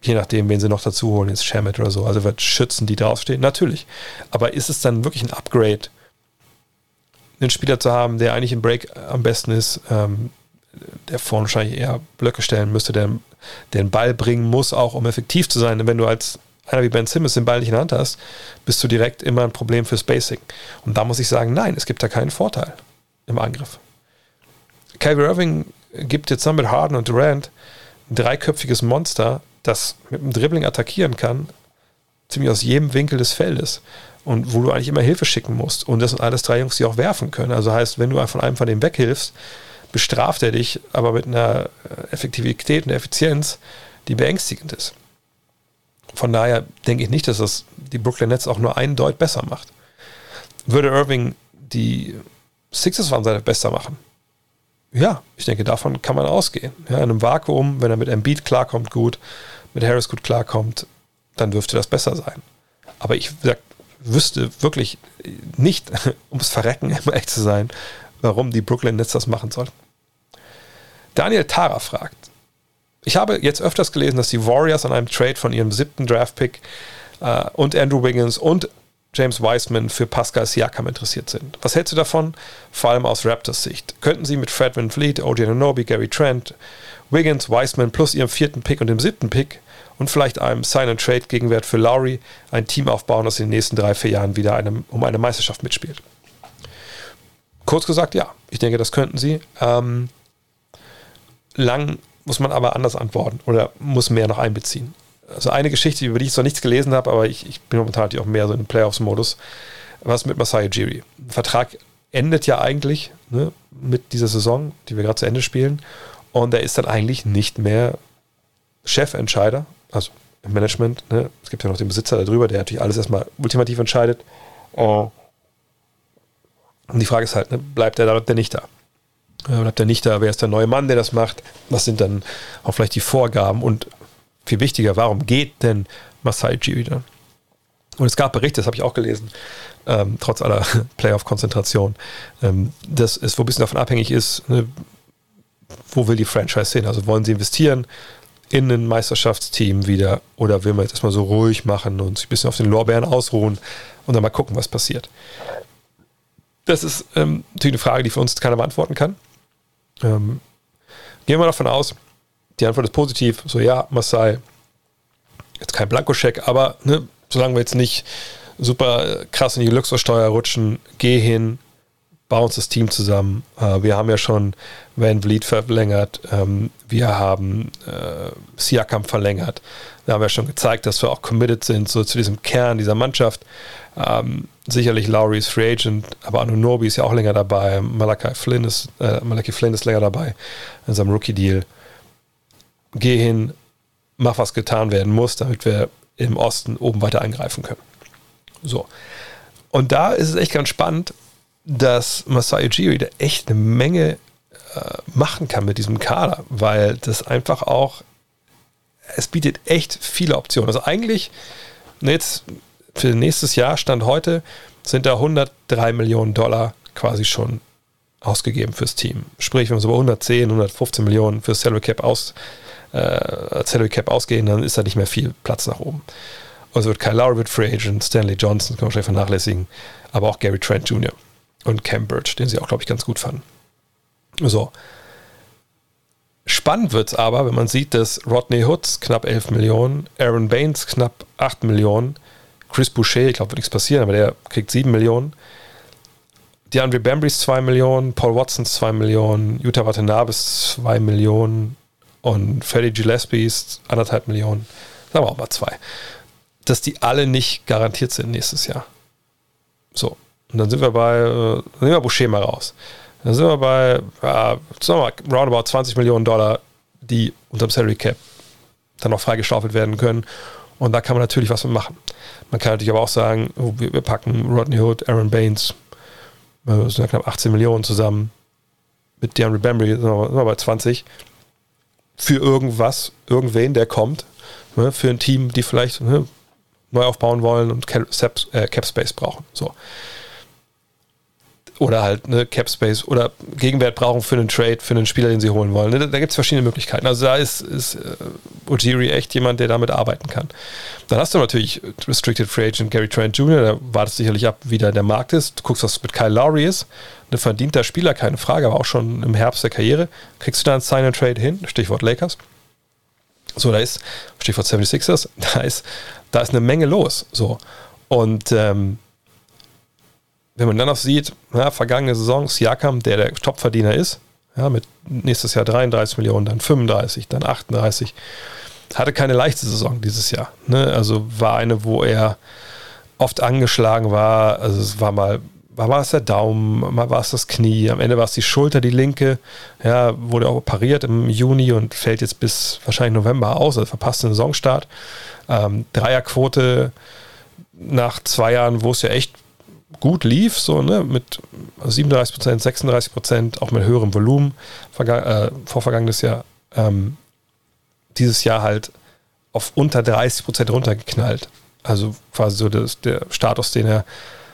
A: je nachdem, wen sie noch dazu holen, jetzt Shamet oder so, also wird Schützen, die draufstehen, natürlich. Aber ist es dann wirklich ein Upgrade, einen Spieler zu haben, der eigentlich im Break am besten ist, ähm, der vorne wahrscheinlich eher Blöcke stellen müsste, der den Ball bringen muss, auch um effektiv zu sein. Denn wenn du als einer wie Ben Simmons den Ball nicht in der Hand hast, bist du direkt immer ein Problem fürs Basic. Und da muss ich sagen, nein, es gibt da keinen Vorteil im Angriff. Kyrie Irving gibt jetzt zusammen mit Harden und Durant ein dreiköpfiges Monster, das mit einem Dribbling attackieren kann, ziemlich aus jedem Winkel des Feldes und wo du eigentlich immer Hilfe schicken musst. Und das sind alles drei Jungs, die auch werfen können. Also heißt, wenn du von einem von denen weghilfst, bestraft er dich, aber mit einer Effektivität und Effizienz, die beängstigend ist. Von daher denke ich nicht, dass das die Brooklyn Nets auch nur einen Deut besser macht. Würde Irving die Sixers Seite besser machen? Ja, ich denke, davon kann man ausgehen. Ja, in einem Vakuum, wenn er mit Embiid klarkommt, gut, mit Harris gut klarkommt, dann dürfte das besser sein. Aber ich sag, wüsste wirklich nicht, ums Verrecken, immer echt zu sein, warum die Brooklyn Nets das machen sollten. Daniel Tara fragt, ich habe jetzt öfters gelesen, dass die Warriors an einem Trade von ihrem siebten Draftpick äh, und Andrew Wiggins und James Wiseman für Pascal Siakam interessiert sind. Was hältst du davon? Vor allem aus Raptors Sicht. Könnten sie mit Fred Van Fleet, OG Nobi, Gary Trent, Wiggins, Wiseman plus ihrem vierten Pick und dem siebten Pick und vielleicht einem Sign-and-Trade-Gegenwert für Lowry ein Team aufbauen, das in den nächsten drei, vier Jahren wieder eine, um eine Meisterschaft mitspielt? Kurz gesagt, ja. Ich denke, das könnten sie. Ähm, lang muss man aber anders antworten oder muss mehr noch einbeziehen. Also eine Geschichte, über die ich noch nichts gelesen habe, aber ich, ich bin momentan auch mehr so im Playoffs-Modus. Was mit Masai Ujiri? Vertrag endet ja eigentlich ne, mit dieser Saison, die wir gerade zu Ende spielen. Und er ist dann eigentlich nicht mehr Chefentscheider, also im Management. Ne? Es gibt ja noch den Besitzer darüber, der natürlich alles erstmal ultimativ entscheidet. Und die Frage ist halt, ne, bleibt er da oder nicht da? Bleibt er nicht da? Wer ist der neue Mann, der das macht? Was sind dann auch vielleicht die Vorgaben? Und viel wichtiger, warum geht denn Masai wieder? Und es gab Berichte, das habe ich auch gelesen, ähm, trotz aller Playoff-Konzentration, ähm, dass es wo ein bisschen davon abhängig ist, ne, wo will die Franchise hin? Also wollen sie investieren in ein Meisterschaftsteam wieder oder will man jetzt erstmal so ruhig machen und sich ein bisschen auf den Lorbeeren ausruhen und dann mal gucken, was passiert? Das ist ähm, natürlich eine Frage, die für uns keiner beantworten kann. Ähm, gehen wir davon aus, die Antwort ist positiv, so ja, Masai, jetzt kein Blankoscheck, aber ne, solange wir jetzt nicht super krass in die Luxussteuer rutschen, geh hin, bau uns das Team zusammen. Äh, wir haben ja schon Van Vliet verlängert, ähm, wir haben äh, Siakam verlängert. Da haben wir schon gezeigt, dass wir auch committed sind so zu diesem Kern dieser Mannschaft. Ähm, sicherlich Lowry ist Free Agent, aber Anunobi ist ja auch länger dabei. Malachi Flynn ist, äh, Malachi Flynn ist länger dabei in seinem Rookie-Deal. Geh hin, mach, was getan werden muss, damit wir im Osten oben weiter eingreifen können. So. Und da ist es echt ganz spannend, dass Masai Ujiri da echt eine Menge äh, machen kann mit diesem Kader, weil das einfach auch, es bietet echt viele Optionen. Also eigentlich, jetzt für nächstes Jahr, Stand heute, sind da 103 Millionen Dollar quasi schon ausgegeben fürs Team. Sprich, wenn wir so bei 110, 115 Millionen fürs Salary Cap, aus, äh, Salary Cap ausgehen, dann ist da nicht mehr viel Platz nach oben. Also wird Kyle Lowry wird Free Agent, Stanley Johnson kann man schnell vernachlässigen, aber auch Gary Trent Jr. und Cam Birch, den sie auch, glaube ich, ganz gut fanden. So. Spannend wird es aber, wenn man sieht, dass Rodney Hoods knapp 11 Millionen, Aaron Baines knapp 8 Millionen, Chris Boucher, ich glaube, wird nichts passieren, aber der kriegt 7 Millionen. DeAndre Bambrys 2 Millionen, Paul Watson 2 Millionen, Utah Watanabe 2 Millionen und Freddie Gillespie ist 1,5 Millionen. Sagen wir auch mal 2. Dass die alle nicht garantiert sind nächstes Jahr. So. Und dann sind wir bei, äh, nehmen wir Boucher mal raus. Dann sind wir bei, äh, sagen wir mal, roundabout 20 Millionen Dollar, die unterm Salary Cap dann noch freigeschaufelt werden können. Und da kann man natürlich was machen. Man kann natürlich aber auch sagen, oh, wir, wir, packen Rodney Hood, Aaron Baines, das sind ja knapp 18 Millionen zusammen. Mit DeAndre wir, sind wir bei 20. Für irgendwas, irgendwen, der kommt. Ne, für ein Team, die vielleicht ne, neu aufbauen wollen und Cap, äh, Cap Space brauchen. So oder halt eine Cap Space oder Gegenwert brauchen für einen Trade, für einen Spieler, den sie holen wollen. Da, da gibt es verschiedene Möglichkeiten. Also da ist, ist uh, Ujiri echt jemand, der damit arbeiten kann. Dann hast du natürlich Restricted Free Agent Gary Trent Jr., da wartest sicherlich ab, wie da der Markt ist. Du guckst, was mit Kyle Lowry ist. Ein verdienter Spieler, keine Frage, aber auch schon im Herbst der Karriere. Kriegst du da einen Sign and Trade hin? Stichwort Lakers. So, da ist, Stichwort 76ers, da ist, da ist eine Menge los. So. Und ähm, wenn man dann noch sieht, ja, vergangene Saison, Siakam, der der Topverdiener ist, ja, mit nächstes Jahr 33 Millionen, dann 35, dann 38, hatte keine leichte Saison dieses Jahr. Ne? Also war eine, wo er oft angeschlagen war. Also es war mal, war, war es der Daumen, mal war es das Knie, am Ende war es die Schulter, die linke. Ja, wurde auch operiert im Juni und fällt jetzt bis wahrscheinlich November aus, also verpasst den Saisonstart. Ähm, Dreierquote nach zwei Jahren, wo es ja echt gut lief, so ne, mit 37 Prozent, 36 Prozent, auch mit höherem Volumen äh, vor vergangenes Jahr, ähm, dieses Jahr halt auf unter 30 Prozent runtergeknallt. Also quasi so das, der Status, den er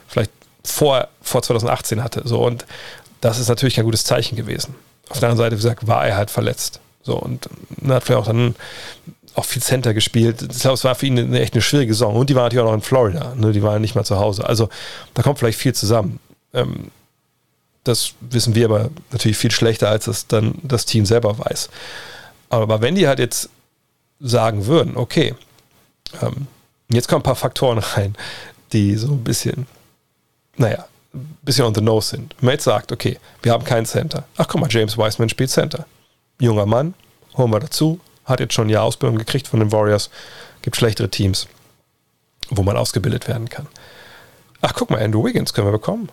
A: vielleicht vor, vor 2018 hatte. So, und das ist natürlich kein gutes Zeichen gewesen. Auf der anderen Seite, wie gesagt, war er halt verletzt. So, und hat vielleicht auch dann auch viel Center gespielt. Ich glaube, es war für ihn eine, echt eine schwierige Saison. Und die waren natürlich auch noch in Florida. Ne? Die waren nicht mal zu Hause. Also da kommt vielleicht viel zusammen. Ähm, das wissen wir aber natürlich viel schlechter, als es dann das Team selber weiß. Aber wenn die halt jetzt sagen würden, okay, ähm, jetzt kommen ein paar Faktoren rein, die so ein bisschen, naja, ein bisschen on the nose sind. Wenn man jetzt sagt, okay, wir haben keinen Center. Ach guck mal, James Wiseman spielt Center. Junger Mann, holen wir dazu, hat jetzt schon ein Jahr Ausbildung gekriegt von den Warriors, gibt schlechtere Teams, wo man ausgebildet werden kann. Ach guck mal, Andrew Wiggins können wir bekommen.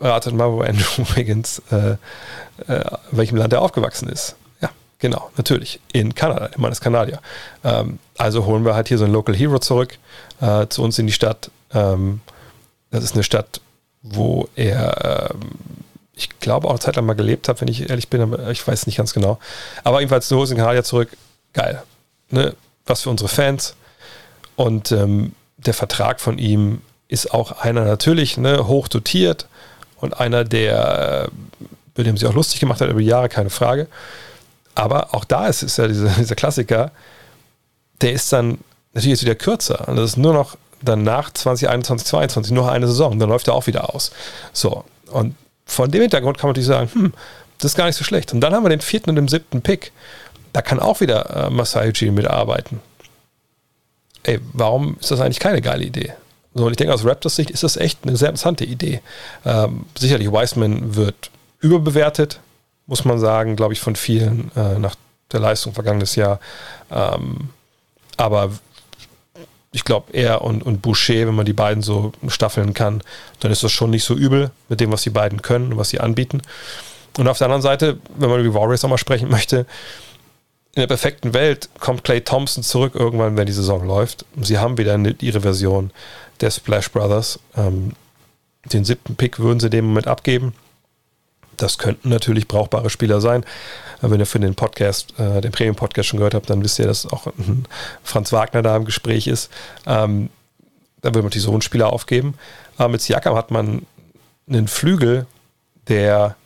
A: Ratet mal, wo Andrew Wiggins, äh, äh, in welchem Land er aufgewachsen ist. Ja, genau, natürlich. In Kanada. Der Mann ist Kanadier. Ähm, also holen wir halt hier so einen Local Hero zurück äh, zu uns in die Stadt. Ähm, das ist eine Stadt, wo er, ähm, ich glaube, auch eine Zeit lang mal gelebt hat, wenn ich ehrlich bin, aber ich weiß nicht ganz genau. Aber jedenfalls so ist in Kanadier zurück. Geil. Ne? Was für unsere Fans. Und ähm, der Vertrag von ihm ist auch einer natürlich ne, hoch dotiert und einer, der, über den sich auch lustig gemacht hat über die Jahre, keine Frage. Aber auch da ist, ist ja dieser, dieser Klassiker, der ist dann natürlich jetzt wieder kürzer. Und das ist nur noch dann nach 2021, 2022 nur eine Saison. Dann läuft er auch wieder aus. So. Und von dem Hintergrund kann man natürlich sagen, hm, das ist gar nicht so schlecht. Und dann haben wir den vierten und den siebten Pick. Da kann auch wieder äh, Masai Ujiri mitarbeiten. Ey, warum ist das eigentlich keine geile Idee? So, und ich denke, aus Raptors Sicht ist das echt eine sehr interessante Idee. Ähm, sicherlich, Wiseman wird überbewertet, muss man sagen, glaube ich, von vielen äh, nach der Leistung vergangenes Jahr. Ähm, aber ich glaube, er und, und Boucher, wenn man die beiden so staffeln kann, dann ist das schon nicht so übel mit dem, was die beiden können und was sie anbieten. Und auf der anderen Seite, wenn man über die Warriors nochmal sprechen möchte, in der perfekten Welt kommt Clay Thompson zurück irgendwann, wenn die Saison läuft. Sie haben wieder eine, ihre Version der Splash Brothers. Ähm, den siebten Pick würden sie dem Moment abgeben. Das könnten natürlich brauchbare Spieler sein. Wenn ihr für den Podcast, äh, den Premium-Podcast schon gehört habt, dann wisst ihr, dass auch Franz Wagner da im Gespräch ist. Ähm, dann würde man die so einen Spieler aufgeben. Aber mit Siakam hat man einen Flügel, der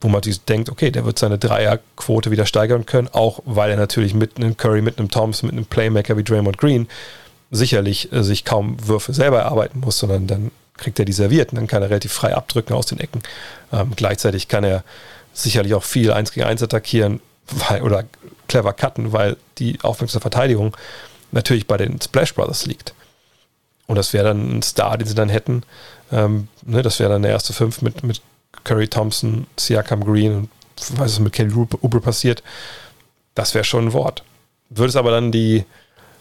A: wo man denkt, okay, der wird seine Dreierquote wieder steigern können, auch weil er natürlich mit einem Curry, mit einem Thompson, mit einem Playmaker wie Draymond Green sicherlich äh, sich kaum Würfe selber erarbeiten muss, sondern dann kriegt er die serviert und dann kann er relativ frei abdrücken aus den Ecken. Ähm, gleichzeitig kann er sicherlich auch viel 1 gegen 1 attackieren weil, oder clever cutten, weil die aufmerksame Verteidigung natürlich bei den Splash Brothers liegt. Und das wäre dann ein Star, den sie dann hätten. Ähm, ne, das wäre dann der erste Fünf mit, mit Curry Thompson, Siakam Green und was mit Kelly Oubre passiert. Das wäre schon ein Wort. Würde es aber dann die,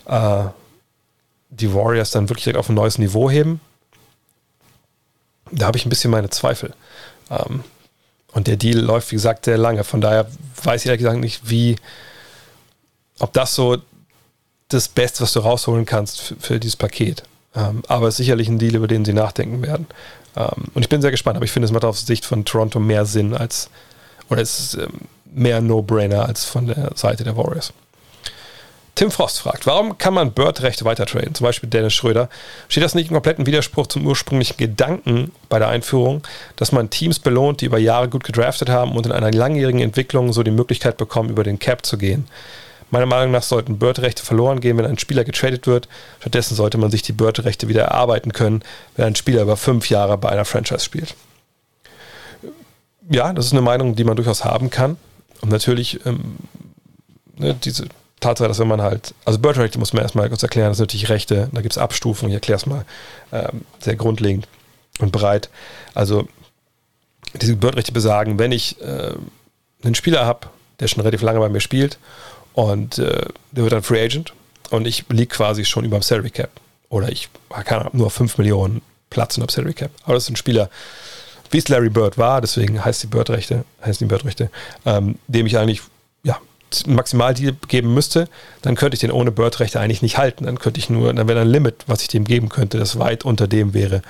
A: äh, die Warriors dann wirklich auf ein neues Niveau heben? Da habe ich ein bisschen meine Zweifel. Ähm, und der Deal läuft, wie gesagt, sehr lange. Von daher weiß ich ehrlich gesagt nicht, wie, ob das so das Beste, was du rausholen kannst für, für dieses Paket. Ähm, aber ist sicherlich ein Deal, über den sie nachdenken werden. Ähm, und ich bin sehr gespannt, aber ich finde, es macht auf Sicht von Toronto mehr Sinn als, oder es ist ähm, mehr No-Brainer als von der Seite der Warriors. Tim Frost fragt, warum kann man Bird-Rechte weitertraden? Zum Beispiel Dennis Schröder. Steht das nicht im kompletten Widerspruch zum ursprünglichen Gedanken bei der Einführung, dass man Teams belohnt, die über Jahre gut gedraftet haben und in einer langjährigen Entwicklung so die Möglichkeit bekommen, über den Cap zu gehen? Meiner Meinung nach sollten Bird-Rechte verloren gehen, wenn ein Spieler getradet wird. Stattdessen sollte man sich die Bird-Rechte wieder erarbeiten können, wenn ein Spieler über fünf Jahre bei einer Franchise spielt. Ja, das ist eine Meinung, die man durchaus haben kann. Und natürlich ähm, ne, diese Tatsache, dass wenn man halt, also Bird-Rechte muss man erstmal kurz erklären, das sind natürlich Rechte, da gibt es Abstufungen, ich erkläre es mal ähm, sehr grundlegend und breit. Also diese Bird-Rechte besagen, wenn ich äh, einen Spieler habe, der schon relativ lange bei mir spielt und äh, der wird dann Free Agent und ich liege quasi schon über dem Salary Cap oder ich kann nur 5 Millionen Platz in der Salary Cap. Aber das ist ein Spieler, wie es Larry Bird war, deswegen heißt die Bird-Rechte, heißen die Bird-Rechte, ähm, dem ich eigentlich ja, Maximaldeal geben müsste, dann könnte ich den ohne Bird-Rechte eigentlich nicht halten. Dann könnte ich nur, dann wäre ein Limit, was ich dem geben könnte, das weit unter dem wäre,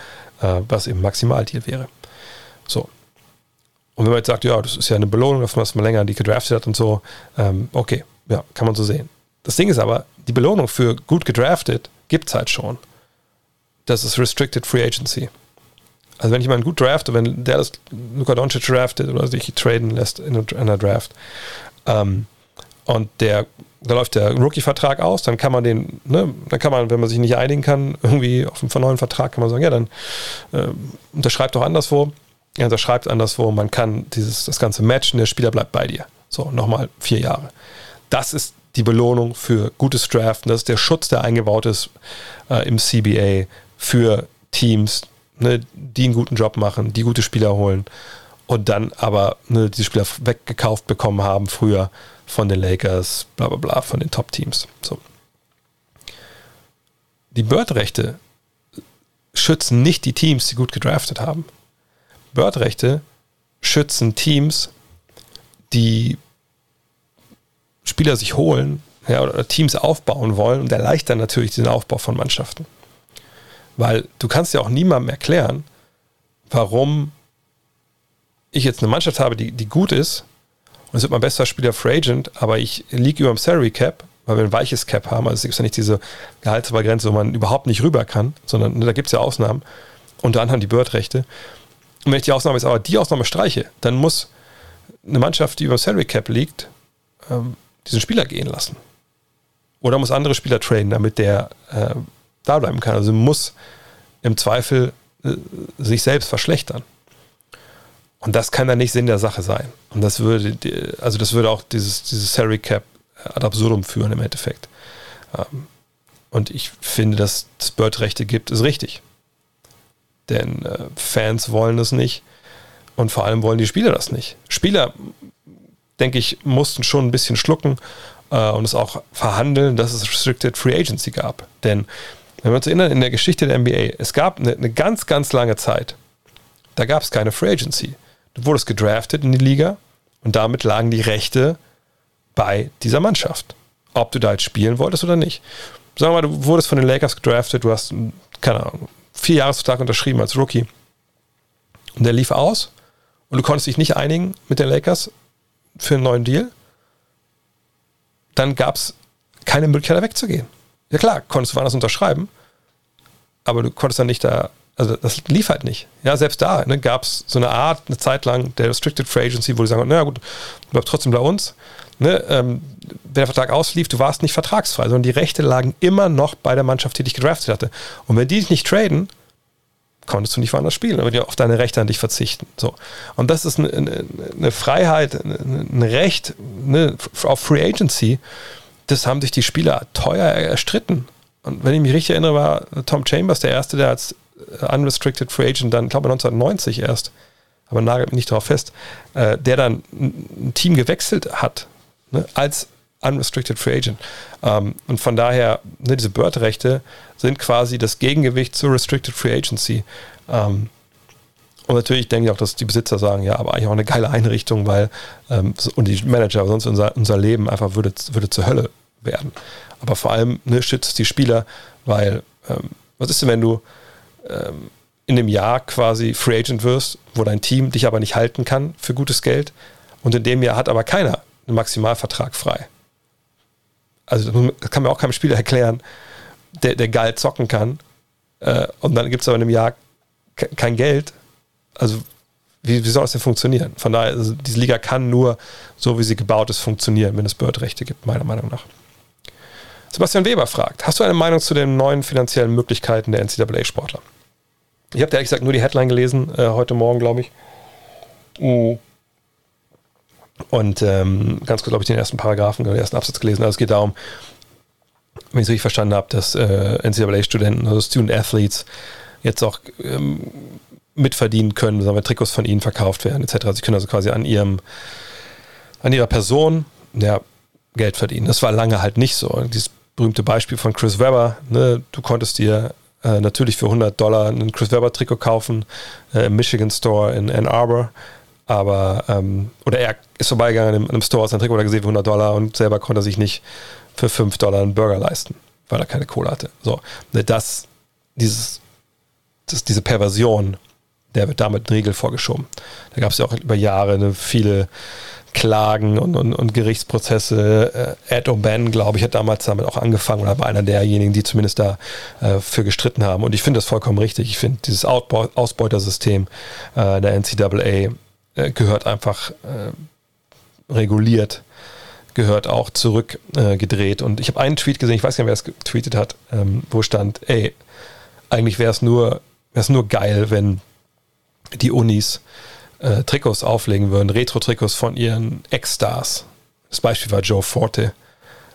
A: äh, was im Maximaldeal wäre. So. Und wenn man jetzt sagt, ja, das ist ja eine Belohnung, dass man länger die gedraftet hat und so, ähm, okay, ja, kann man so sehen. Das Ding ist aber, die Belohnung für gut gedraftet gibt es halt schon. Das ist Restricted Free Agency. Also wenn ich jemanden gut drafte, wenn der das Luka Doncic draftet oder sich traden lässt in einer Draft, Ähm, und der, da läuft der Rookie-Vertrag aus, dann kann man den, ne, dann kann man, wenn man sich nicht einigen kann, irgendwie auf einen neuen Vertrag, kann man sagen, ja, dann äh, unterschreibt doch anderswo. Er unterschreibt anderswo, man kann dieses, das Ganze matchen, der Spieler bleibt bei dir. So, nochmal vier Jahre. Das ist die Belohnung für gutes Draften, das ist der Schutz, der eingebaut ist äh, im CBA für Teams, ne, die einen guten Job machen, die gute Spieler holen und dann aber ne, die Spieler weggekauft bekommen haben früher von den Lakers, bla bla bla, von den Top-Teams. So. Die Bird-Rechte schützen nicht die Teams, die gut gedraftet haben. Bird-Rechte schützen Teams, die Spieler sich holen ja, oder Teams aufbauen wollen und erleichtern natürlich den Aufbau von Mannschaften. Weil du kannst ja auch niemandem erklären, warum ich jetzt eine Mannschaft habe, die, die gut ist und es wird mein bester Spieler Free Agent, aber ich liege über dem Salary Cap, weil wir ein weiches Cap haben. Also es gibt ja nicht diese Gehaltsübergrenze, wo man überhaupt nicht rüber kann, sondern ne, da gibt es ja Ausnahmen, unter anderem die Bird-Rechte. Und wenn ich die Ausnahme jetzt aber die Ausnahme streiche, dann muss eine Mannschaft, die über dem Salary Cap liegt, ähm, diesen Spieler gehen lassen. Oder muss andere Spieler traden, damit der äh, da bleiben kann. Also muss im Zweifel äh, sich selbst verschlechtern. Und das kann dann nicht Sinn der Sache sein. Und das würde, also das würde auch dieses, dieses Salary Cap ad absurdum führen im Endeffekt. Ähm, und ich finde, dass es Bird-Rechte gibt, ist richtig. Denn äh, Fans wollen das nicht und vor allem wollen die Spieler das nicht. Spieler, denke ich, mussten schon ein bisschen schlucken äh, und es auch verhandeln, dass es Restricted Free Agency gab. Denn wenn wir uns erinnern, in der Geschichte der NBA, es gab eine, eine ganz, ganz lange Zeit, da gab es keine Free Agency. Du wurdest gedraftet in die Liga und damit lagen die Rechte bei dieser Mannschaft. Ob du da jetzt spielen wolltest oder nicht. Sagen wir mal, du wurdest von den Lakers gedraftet, du hast, keine Ahnung, vier Jahresvertrag unterschrieben als Rookie. Und der lief aus und du konntest dich nicht einigen mit den Lakers für einen neuen Deal. Dann gab es keine Möglichkeit, da wegzugehen. Ja klar, konntest du woanders unterschreiben, aber du konntest dann nicht da also das lief halt nicht. Ja, selbst da ne, gab es so eine Art, eine Zeit lang der Restricted Free Agency, wo die sagen, naja gut, du bleibst trotzdem bei uns. Ne, ähm, wenn der Vertrag auslief, du warst nicht vertragsfrei, sondern die Rechte lagen immer noch bei der Mannschaft, die dich gedraftet hatte. Und wenn die dich nicht traden, konntest du nicht woanders spielen, aber auf deine Rechte an dich verzichten. So. Und das ist eine, eine, eine Freiheit, ein Recht ne, auf Free Agency, das haben sich die Spieler teuer erstritten. Und wenn ich mich richtig erinnere, war Tom Chambers der Erste, der als äh, unrestricted Free Agent dann, ich glaube 1990 erst, aber nagelt mich nicht darauf fest, äh, der dann ein Team gewechselt hat, ne, als Unrestricted Free Agent. Ähm, und von daher, ne, diese Bird-Rechte sind quasi das Gegengewicht zur Restricted Free Agency. Ähm, und natürlich denke ich auch, dass die Besitzer sagen, ja, aber eigentlich auch eine geile Einrichtung, weil, ähm, und die Manager, sonst unser, unser Leben einfach würde, würde zur Hölle werden. Aber vor allem ne, schützt die Spieler, weil, ähm, was ist denn, wenn du ähm, in dem Jahr quasi Free Agent wirst, wo dein Team dich aber nicht halten kann für gutes Geld und in dem Jahr hat aber keiner einen Maximalvertrag frei. Also das kann mir auch keinem Spieler erklären, der, der geil zocken kann äh, und dann gibt es aber in einem Jahr kein Geld. Also wie, wie soll das denn funktionieren? Von daher, also diese Liga kann nur so, wie sie gebaut ist, funktionieren, wenn es Bird-Rechte gibt, meiner Meinung nach. Sebastian Weber fragt, hast du eine Meinung zu den neuen finanziellen Möglichkeiten der NCAA-Sportler? Ich habe ehrlich gesagt nur die Headline gelesen, äh, heute Morgen, glaube ich. Uh. Und ähm, ganz kurz, glaube ich, den ersten Paragraphen, den ersten Absatz gelesen. Also es geht darum, wenn ich es richtig verstanden habe, dass äh, NCAA-Studenten, also Student Athletes, jetzt auch ähm, mitverdienen können, sagen wir, Trikots von ihnen verkauft werden, etc. Sie können also quasi an ihrem, an ihrer Person ja, Geld verdienen. Das war lange halt nicht so. Dieses berühmte Beispiel von Chris Webber, ne, du konntest dir äh, natürlich für 100 Dollar ein Chris Webber Trikot kaufen äh, im Michigan Store in Ann Arbor. Aber, ähm, oder er ist vorbeigegangen in einem Store, hat sein Trikot gesehen für 100 Dollar und selber konnte er sich nicht für 5 Dollar einen Burger leisten, weil er keine Kohle hatte. So, ne, das, dieses, das, diese Perversion, der wird damit einen Riegel vorgeschoben. Da gab es ja auch über Jahre ne, viele Klagen und, und, und Gerichtsprozesse. Äh, Ed O'Bannon, glaube ich, hat damals damit auch angefangen oder war einer derjenigen, die zumindest da äh, gestritten haben. Und ich finde das vollkommen richtig. Ich finde dieses Ausbeutersystem äh, der NCAA äh, gehört einfach äh, reguliert gehört auch zurückgedreht. Äh, und ich habe einen Tweet gesehen, ich weiß gar nicht, wer es getweetet hat, ähm, wo stand, ey, eigentlich wäre es nur, wär's nur geil, wenn die Unis äh, Trikots auflegen würden, Retro-Trikots von ihren Ex-Stars. Das Beispiel war Joe Forte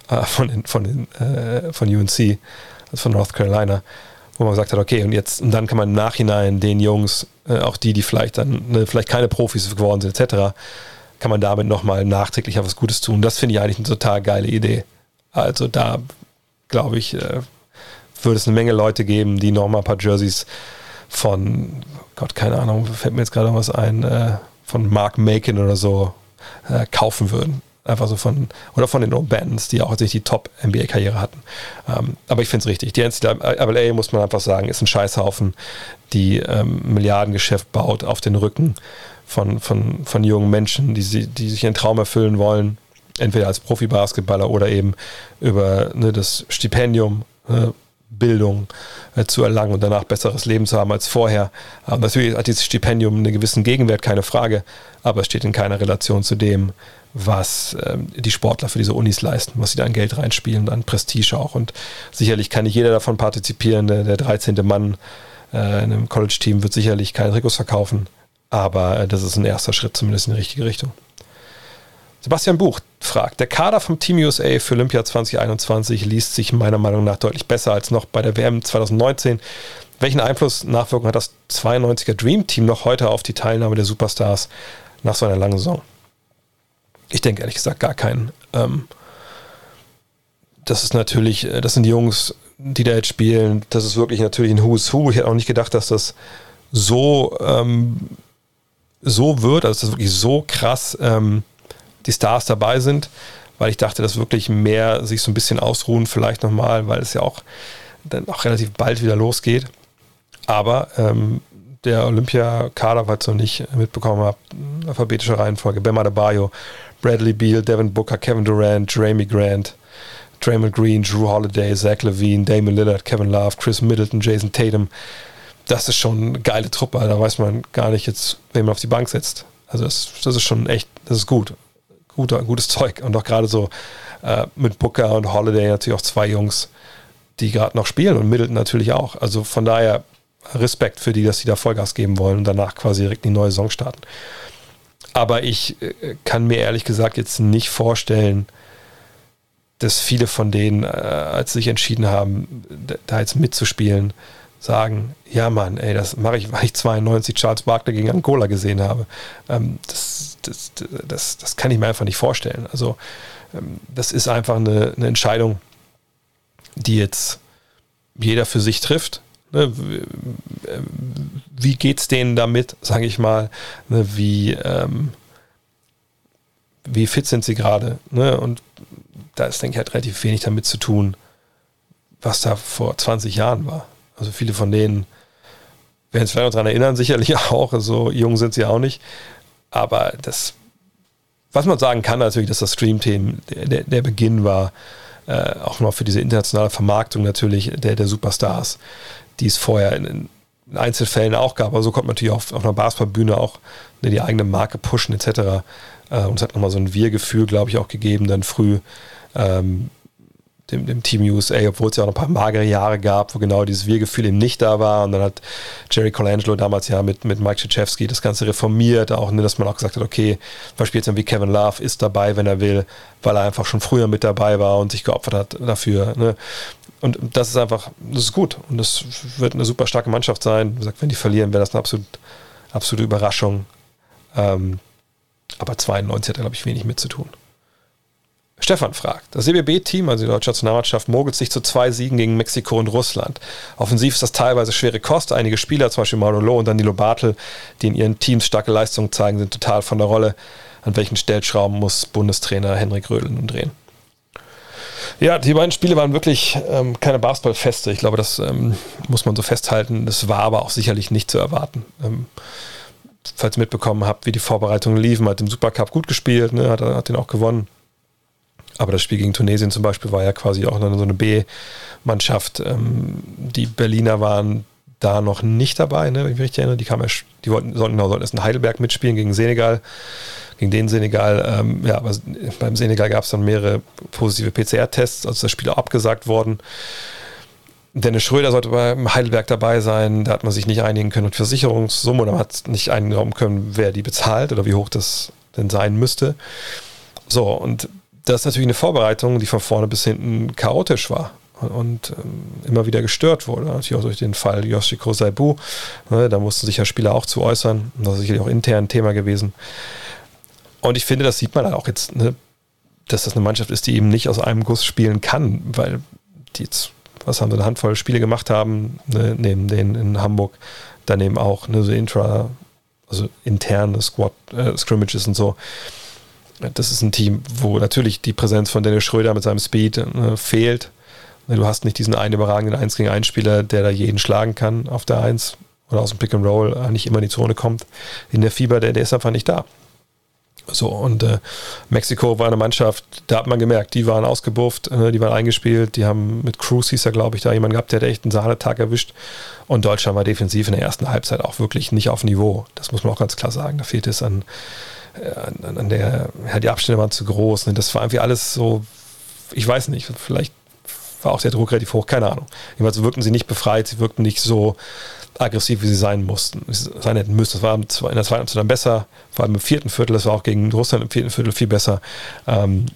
A: äh, von, den, von, den, von UNC, also von North Carolina, wo man gesagt hat, okay, und jetzt, und dann kann man im Nachhinein den Jungs, auch die, die vielleicht dann, ne, vielleicht keine Profis geworden sind, etc., kann man damit nochmal nachträglich was Gutes tun. Das finde ich eigentlich eine total geile Idee. Also da, glaube ich, äh, würde es eine Menge Leute geben, die nochmal ein paar Jerseys von, Gott, keine Ahnung, fällt mir jetzt gerade was ein, äh, von Mark Macon oder so äh, kaufen würden. Einfach so von, oder von den Bands, die auch sich die Top-NBA-Karriere hatten. Ähm, aber ich finde es richtig. Die NCAA, muss man einfach sagen, ist ein Scheißhaufen, die ähm, Milliardengeschäft baut auf den Rücken von, von, von jungen Menschen, die, sie, die sich ihren Traum erfüllen wollen, entweder als Profi-Basketballer oder eben über ne, das Stipendium, äh, Bildung äh, zu erlangen und danach besseres Leben zu haben als vorher. Aber natürlich hat dieses Stipendium einen gewissen Gegenwert, keine Frage, aber es steht in keiner Relation zu dem, was ähm, die Sportler für diese Unis leisten, was sie da an Geld reinspielen, an Prestige auch. Und sicherlich kann nicht jeder davon partizipieren. Der, der 13. Mann äh, in einem College-Team wird sicherlich keine Trikots verkaufen. Aber äh, das ist ein erster Schritt zumindest in die richtige Richtung. Sebastian Buch fragt, der Kader vom Team USA für Olympia 2021 liest sich meiner Meinung nach deutlich besser als noch bei der WM 2019. Welchen Einfluss, Nachwirkung hat das 92er Dream Team noch heute auf die Teilnahme der Superstars nach so einer langen Saison? Ich denke ehrlich gesagt gar keinen. Ähm, das ist natürlich, äh, das sind die Jungs, die da jetzt spielen. Das ist wirklich natürlich ein Who's Who. Ich hätte auch nicht gedacht, dass das so ähm, so wird, also dass wirklich so krass ähm, die Stars dabei sind, weil ich dachte, dass wirklich mehr sich so ein bisschen ausruhen, vielleicht nochmal, weil es ja auch dann auch relativ bald wieder losgeht. Aber ähm, der Olympia-Kader, falls ihr noch nicht mitbekommen habt, alphabetische Reihenfolge, Bema Bayo, Bradley Beal, Devin Booker, Kevin Durant, Jeremy Grant, Draymond Green, Drew Holiday, Zach Levine, Damon Lillard, Kevin Love, Chris Middleton, Jason Tatum, das ist schon eine geile Truppe. Da weiß man gar nicht jetzt, wen man auf die Bank setzt. Also das, das ist schon echt, das ist gut. Guter, gutes Zeug. Und auch gerade so äh, mit Booker und Holiday natürlich auch zwei Jungs, die gerade noch spielen und Middleton natürlich auch. Also von daher Respekt für die, dass sie da Vollgas geben wollen und danach quasi direkt die neue Saison starten. Aber ich äh, kann mir ehrlich gesagt jetzt nicht vorstellen, dass viele von denen, äh, als sie sich entschieden haben, da jetzt mitzuspielen, sagen, ja Mann, ey, das mache ich, weil ich 92 Charles Barkley gegen Angola gesehen habe. Ähm, das, das, das, das kann ich mir einfach nicht vorstellen. Also ähm, das ist einfach eine, eine Entscheidung, die jetzt jeder für sich trifft. Ne? Wie geht es denen damit, sage ich mal? Ne? Wie, ähm, wie fit sind sie gerade? Ne? Und da ist, denke ich, halt relativ wenig damit zu tun, was da vor 20 Jahren war. Also viele von denen werden sich vielleicht noch daran erinnern, sicherlich auch. So jung sind sie auch nicht. Aber das, was man sagen kann, natürlich, dass das Stream-Team der, der, Beginn war, äh, auch noch für diese internationale Vermarktung natürlich der, der Superstars, die es vorher in, in Einzelfällen auch gab. Aber so konnte man natürlich auf, auf einer Basketballbühne auch ne, die eigene Marke pushen etc. Äh, und es hat nochmal so ein Wir-Gefühl, glaube ich, auch gegeben, dann früh. Ähm, dem, dem Team USA, obwohl es ja auch noch ein paar magere Jahre gab, wo genau dieses Wir-Gefühl eben nicht da war. Und dann hat Jerry Colangelo damals ja mit, mit Mike Krzyzewski das Ganze reformiert, auch, ne, dass man auch gesagt hat, okay, beispielsweise jetzt wie Kevin Love ist dabei, wenn er will, weil er einfach schon früher mit dabei war und sich geopfert hat dafür. Ne. Und das ist einfach, das ist gut. Und das wird eine super starke Mannschaft sein. Wie gesagt, wenn die verlieren, wäre das eine absolut, absolute Überraschung. Ähm, aber 92 hat er, glaube ich, wenig mit zu tun. Stefan fragt, das CBB-Team, also die deutsche Nationalmannschaft, mogelt sich zu zwei Siegen gegen Mexiko und Russland. Offensiv ist das teilweise schwere Kost. Einige Spieler, zum Beispiel Mauro und Danilo Bartel, die in ihren Teams starke Leistungen zeigen, sind total von der Rolle. An welchen Stellschrauben muss Bundestrainer Henrik Rödel nun drehen? Ja, die beiden Spiele waren wirklich ähm, keine Basketballfeste. Ich glaube, das ähm, muss man so festhalten. Das war aber auch sicherlich nicht zu erwarten. Ähm, falls ihr mitbekommen habt, wie die Vorbereitungen liefen, hat im Supercup gut gespielt, ne, hat, hat den auch gewonnen. Aber das Spiel gegen Tunesien zum Beispiel war ja quasi auch so eine B-Mannschaft. Ähm, die Berliner waren da noch nicht dabei, ne, wenn ich mich richtig erinnere. Die, kam erst, die wollten, sollten, genau, sollten erst in Heidelberg mitspielen gegen Senegal, gegen den Senegal. Ähm, ja, aber beim Senegal gab es dann mehrere positive PCR-Tests, also das Spiel auch abgesagt worden. Dennis Schröder sollte bei Heidelberg dabei sein. Da hat man sich nicht einigen können und Versicherungssumme oder man hat nicht einigen können, wer die bezahlt oder wie hoch das denn sein müsste. So, und das ist natürlich eine Vorbereitung, die von vorne bis hinten chaotisch war und ähm, immer wieder gestört wurde. Natürlich auch durch den Fall Yoshiko Saibu. Ne, da mussten sich ja Spieler auch zu äußern. Das ist sicherlich auch intern ein Thema gewesen. Und ich finde, das sieht man halt auch jetzt, ne, dass das eine Mannschaft ist, die eben nicht aus einem Guss spielen kann, weil die jetzt, was haben sie, eine Handvoll Spiele gemacht haben, ne, neben denen in Hamburg, daneben auch ne, so intra, also interne Squad, äh, Scrimmages und so. Das ist ein Team, wo natürlich die Präsenz von Dennis Schröder mit seinem Speed äh, fehlt Ne, du hast nicht diesen einen überragenden 1 gegen 1 Spieler, der da jeden schlagen kann auf der 1 oder aus dem Pick and Roll nicht immer in die Zone kommt. In der Fieber, der, der ist einfach nicht da. So, und äh, Mexiko war eine Mannschaft, da hat man gemerkt, die waren ausgebufft, äh, die waren eingespielt, die haben mit Cruz hieß er, glaube ich, da jemanden gehabt, der hat echt einen Sahnetag erwischt. Und Deutschland war defensiv in der ersten Halbzeit auch wirklich nicht auf Niveau. Das muss man auch ganz klar sagen. Da fehlt es an, äh, an, an der, ja, die Abstände waren zu groß. Ne? Das war irgendwie alles so, ich weiß nicht, vielleicht war auch der Druck relativ hoch, keine Ahnung. Jedenfalls wirkten sie nicht befreit, sie wirkten nicht so aggressiv, wie sie sein mussten, sein hätten müssen. Das war in der zweiten Halbzeit dann besser, vor allem im vierten Viertel, das war auch gegen Russland im vierten Viertel viel besser. Ähm,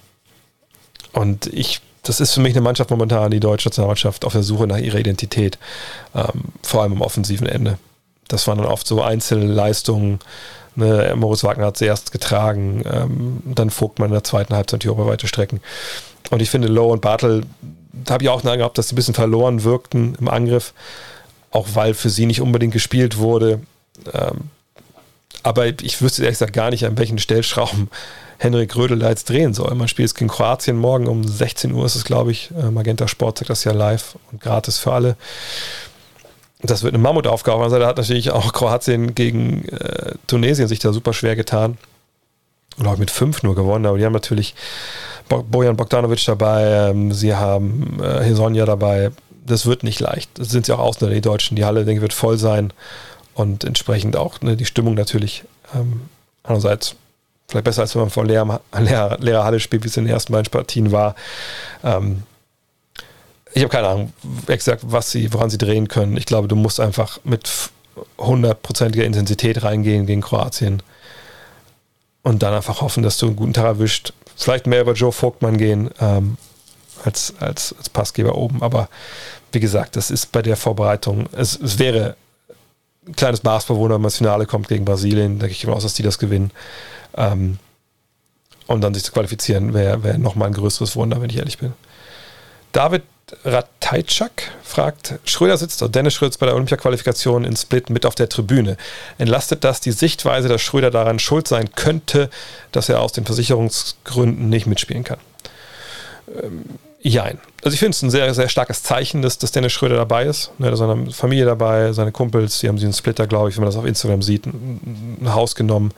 A: und ich, das ist für mich eine Mannschaft momentan, die deutsche Nationalmannschaft, auf der Suche nach ihrer Identität, ähm, vor allem am offensiven Ende. Das waren dann oft so Einzelleistungen. Ne, Moritz Wagner hat zuerst getragen, ähm, dann Vogtmann in der zweiten Halbzeit die über weite Strecken. Und ich finde, Lowe und Bartel habe ich auch gehabt, dass sie ein bisschen verloren wirkten im Angriff, auch weil für sie nicht unbedingt gespielt wurde. Ähm, aber ich wüsste ehrlich gesagt gar nicht, an welchen Stellschrauben Henrik Rödel da jetzt drehen soll. Man spielt es gegen Kroatien morgen um 16 Uhr, ist es, glaube ich. Äh, Magenta Sport zeigt das ja live und gratis für alle. Das wird eine Mammutaufgabe. Also da hat natürlich auch Kroatien gegen äh, Tunesien sich da super schwer getan. Glaube mit 5 nur gewonnen, aber die haben natürlich Bojan Bogdanovic dabei, ähm, sie haben äh, Hesonja dabei. Das wird nicht leicht. Das sind sie auch Ausländer, die Deutschen. Die Halle, denke ich, wird voll sein und entsprechend auch ne, die Stimmung natürlich. Ähm, andererseits vielleicht besser, als wenn man vor leerer, leerer, leerer Halle spielt, wie es in den ersten beiden Partien war. Ähm, ich habe keine Ahnung, exakt, was sie, woran sie drehen können. Ich glaube, du musst einfach mit hundertprozentiger Intensität reingehen gegen Kroatien und dann einfach hoffen, dass du einen guten Tag erwischt vielleicht mehr über Joe Vogtmann gehen ähm, als, als, als Passgeber oben. Aber wie gesagt, das ist bei der Vorbereitung, es, es wäre ein kleines Maßbewohner, wenn man ins Finale kommt gegen Brasilien, denke ich immer aus, dass die das gewinnen. Ähm, und dann sich zu qualifizieren, wäre wär nochmal ein größeres Wunder, wenn ich ehrlich bin. David Ratajczak fragt, Schröder sitzt, Dennis Schröder bei der Olympia-Qualifikation in Split mit auf der Tribüne. Entlastet das die Sichtweise, dass Schröder daran schuld sein könnte, dass er aus den Versicherungsgründen nicht mitspielen kann? Ähm, jein. Also ich finde es ein sehr, sehr starkes Zeichen, dass, dass Dennis Schröder dabei ist. Hat seine Familie dabei, seine Kumpels, die haben sie einen Splitter, glaube ich, wenn man das auf Instagram sieht, ein, ein Haus genommen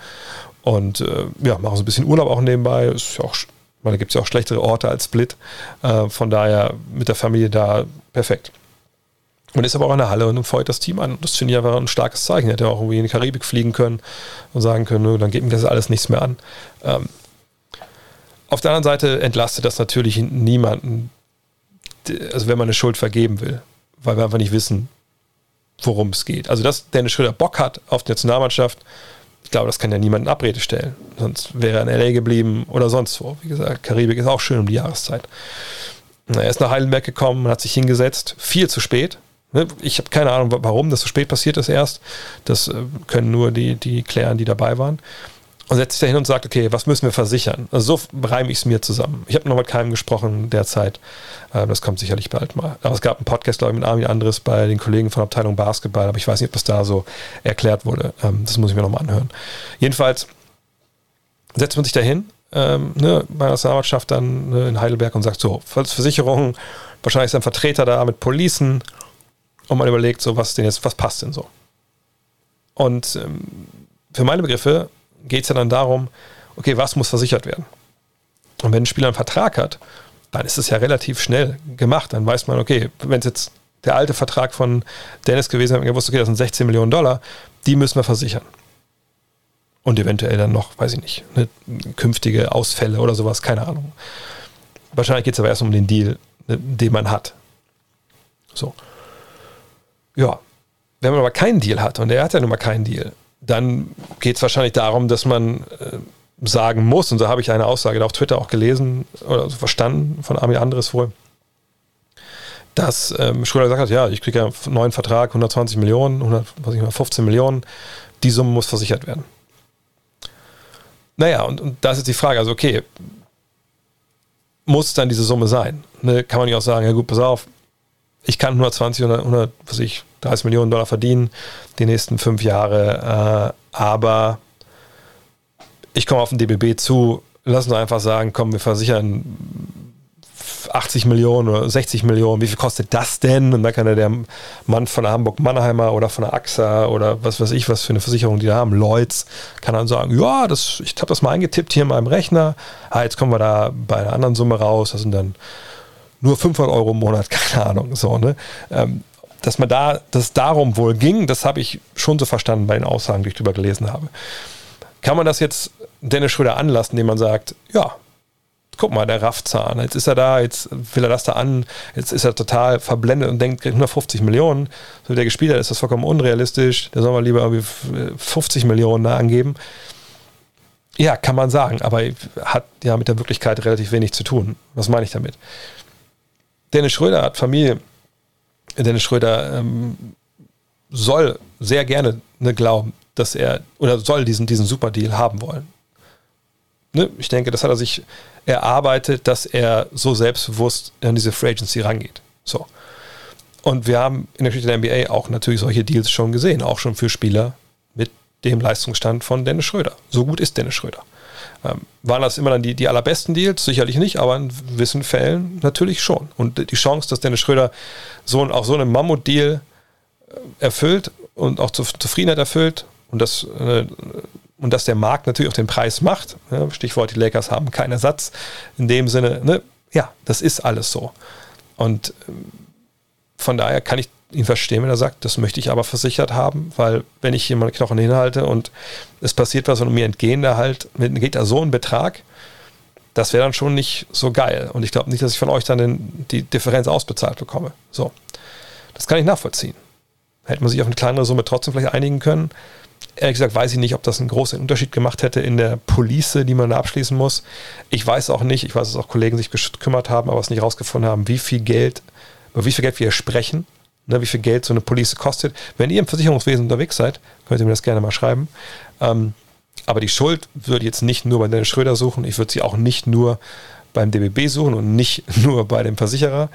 A: und äh, ja, machen so ein bisschen Urlaub auch nebenbei. Ist ja auch weil da gibt es ja auch schlechtere Orte als Split. Äh, von daher mit der Familie da perfekt. Und ist aber auch in der Halle und feuert das Team an. Das finde ich einfach ein starkes Zeichen. Hätte auch irgendwie in die Karibik fliegen können und sagen können, nö, dann geht mir das alles nichts mehr an. Ähm, auf der anderen Seite entlastet das natürlich niemanden, also wenn man eine Schuld vergeben will, weil wir einfach nicht wissen, worum es geht. Also, dass Dennis Schröder Bock hat auf die Nationalmannschaft, ich glaube, das kann ja niemand in Abrede stellen. Sonst wäre er in L.A. geblieben oder sonst wo. Wie gesagt, Karibik ist auch schön um die Jahreszeit. Er ist nach Heidelberg gekommen, hat sich hingesetzt, viel zu spät. Ne, ich habe keine Ahnung, warum das so spät passiert ist erst. Das äh, können nur die, die klären, die dabei waren und setzt sich da hin und sagt, okay, was müssen wir versichern? Also so reime ich es mir zusammen. Ich habe noch mit keinem gesprochen derzeit. Ähm, das kommt sicherlich bald mal. Aber es gab einen Podcast, glaube ich, mit Armin Andres bei den Kollegen von Abteilung Basketball, aber ich weiß nicht, ob das da so erklärt wurde. Ähm, das muss ich mir nochmal anhören. Jedenfalls setzt man sich da hin, ähm, ne, bei der Nationalmannschaft dann ne, in Heidelberg und sagt so, Versicherung, wahrscheinlich ist ein Vertreter da mit Policen und man überlegt so, was denn jetzt, was passt denn so? Und ähm, für meine Begriffe geht es ja dann darum, okay, was muss versichert werden? Und wenn ein Spieler einen Vertrag hat, dann ist es ja relativ schnell gemacht. Dann weiß man, okay, wenn es jetzt der alte Vertrag von Dennis gewesen, wir gewusst, okay, das sind 16 Millionen Dollar, die müssen wir versichern. Und eventuell dann noch, weiß ich nicht, ne, künftige Ausfälle oder sowas, keine Ahnung. Wahrscheinlich geht es aber erst um den Deal, ne, den man hat. So. Ja. Wenn man aber keinen Deal hat, und er hat ja nun mal keinen Deal, dann geht es wahrscheinlich darum, dass man äh, sagen muss, und da habe ich eine Aussage auf Twitter auch gelesen oder verstanden von Armin Andres wohl, dass ähm, Schröder gesagt hat, ja, ich kriege ja einen neuen Vertrag, 120 Millionen, 115 Millionen, die Summe muss versichert werden. Naja, und, und da ist die Frage, also okay, muss dann diese Summe sein? Ne, kann man nicht auch sagen, ja gut, pass auf, ich kann 120 oder 100, was ich, 30 Millionen Dollar verdienen die nächsten fünf Jahre, äh, aber ich komme auf den DBB zu, lass uns einfach sagen, komm, wir versichern 80 Millionen oder 60 Millionen, wie viel kostet das denn? Und dann kann ja der Mann von der Hamburg-Mannheimer oder von der AXA oder was weiß ich, was für eine Versicherung die da haben, Lloyds, kann dann sagen, ja, das, ich habe das mal eingetippt hier in meinem Rechner, ah, jetzt kommen wir da bei einer anderen Summe raus, das sind dann nur 500 Euro im Monat, keine Ahnung, so, ne? Ähm, dass man da, dass es darum wohl ging, das habe ich schon so verstanden bei den Aussagen, die ich drüber gelesen habe. Kann man das jetzt Dennis Schröder anlassen, indem man sagt, ja, guck mal, der Raffzahn, jetzt ist er da, jetzt will er das da an, jetzt ist er total verblendet und denkt, 150 Millionen, so wie der gespielt hat, ist das vollkommen unrealistisch, da soll man lieber irgendwie 50 Millionen da angeben. Ja, kann man sagen, aber hat ja mit der Wirklichkeit relativ wenig zu tun. Was meine ich damit? Dennis Schröder hat Familie. Dennis Schröder ähm, soll sehr gerne ne, glauben, dass er oder soll diesen, diesen Super-Deal haben wollen. Ne? Ich denke, das hat er sich erarbeitet, dass er so selbstbewusst an diese Free Agency rangeht. So. Und wir haben in der Geschichte der NBA auch natürlich solche Deals schon gesehen, auch schon für Spieler mit dem Leistungsstand von Dennis Schröder. So gut ist Dennis Schröder. Ähm, waren das immer dann die, die allerbesten Deals? Sicherlich nicht, aber in gewissen Fällen natürlich schon. Und die Chance, dass Dennis Schröder so, auch so einen Mammut-Deal äh, erfüllt und auch Zufriedenheit erfüllt und das äh, und dass der Markt natürlich auch den Preis macht. Stichwort, die Lakers haben keinen Ersatz. In dem Sinne, ne, ja, das ist alles so. Und ähm, von daher kann ich ihn verstehen, wenn er sagt, das möchte ich aber versichert haben, weil wenn ich hier meine Knochen hinhalte und es passiert was und mir entgehen da halt, geht da so ein Betrag, das wäre dann schon nicht so geil. Und ich glaube nicht, dass ich von euch dann den, die Differenz ausbezahlt bekomme. So. Das kann ich nachvollziehen. Hätte man sich auf eine kleinere Summe trotzdem vielleicht einigen können. Ehrlich gesagt weiß ich nicht, ob das einen großen Unterschied gemacht hätte in der Police, die man da abschließen muss. Ich weiß auch nicht, ich weiß, dass auch Kollegen sich gekümmert haben, aber es nicht rausgefunden haben, wie viel Geld, über wie viel Geld wir sprechen, ne, wie viel Geld so eine Police kostet. Wenn ihr im Versicherungswesen unterwegs seid, könnt ihr mir das gerne mal schreiben. Ähm, aber die Schuld würde ich jetzt nicht nur bei Dennis Schröder suchen, ich würde sie auch nicht nur beim DBB suchen und nicht nur bei dem Versicherer,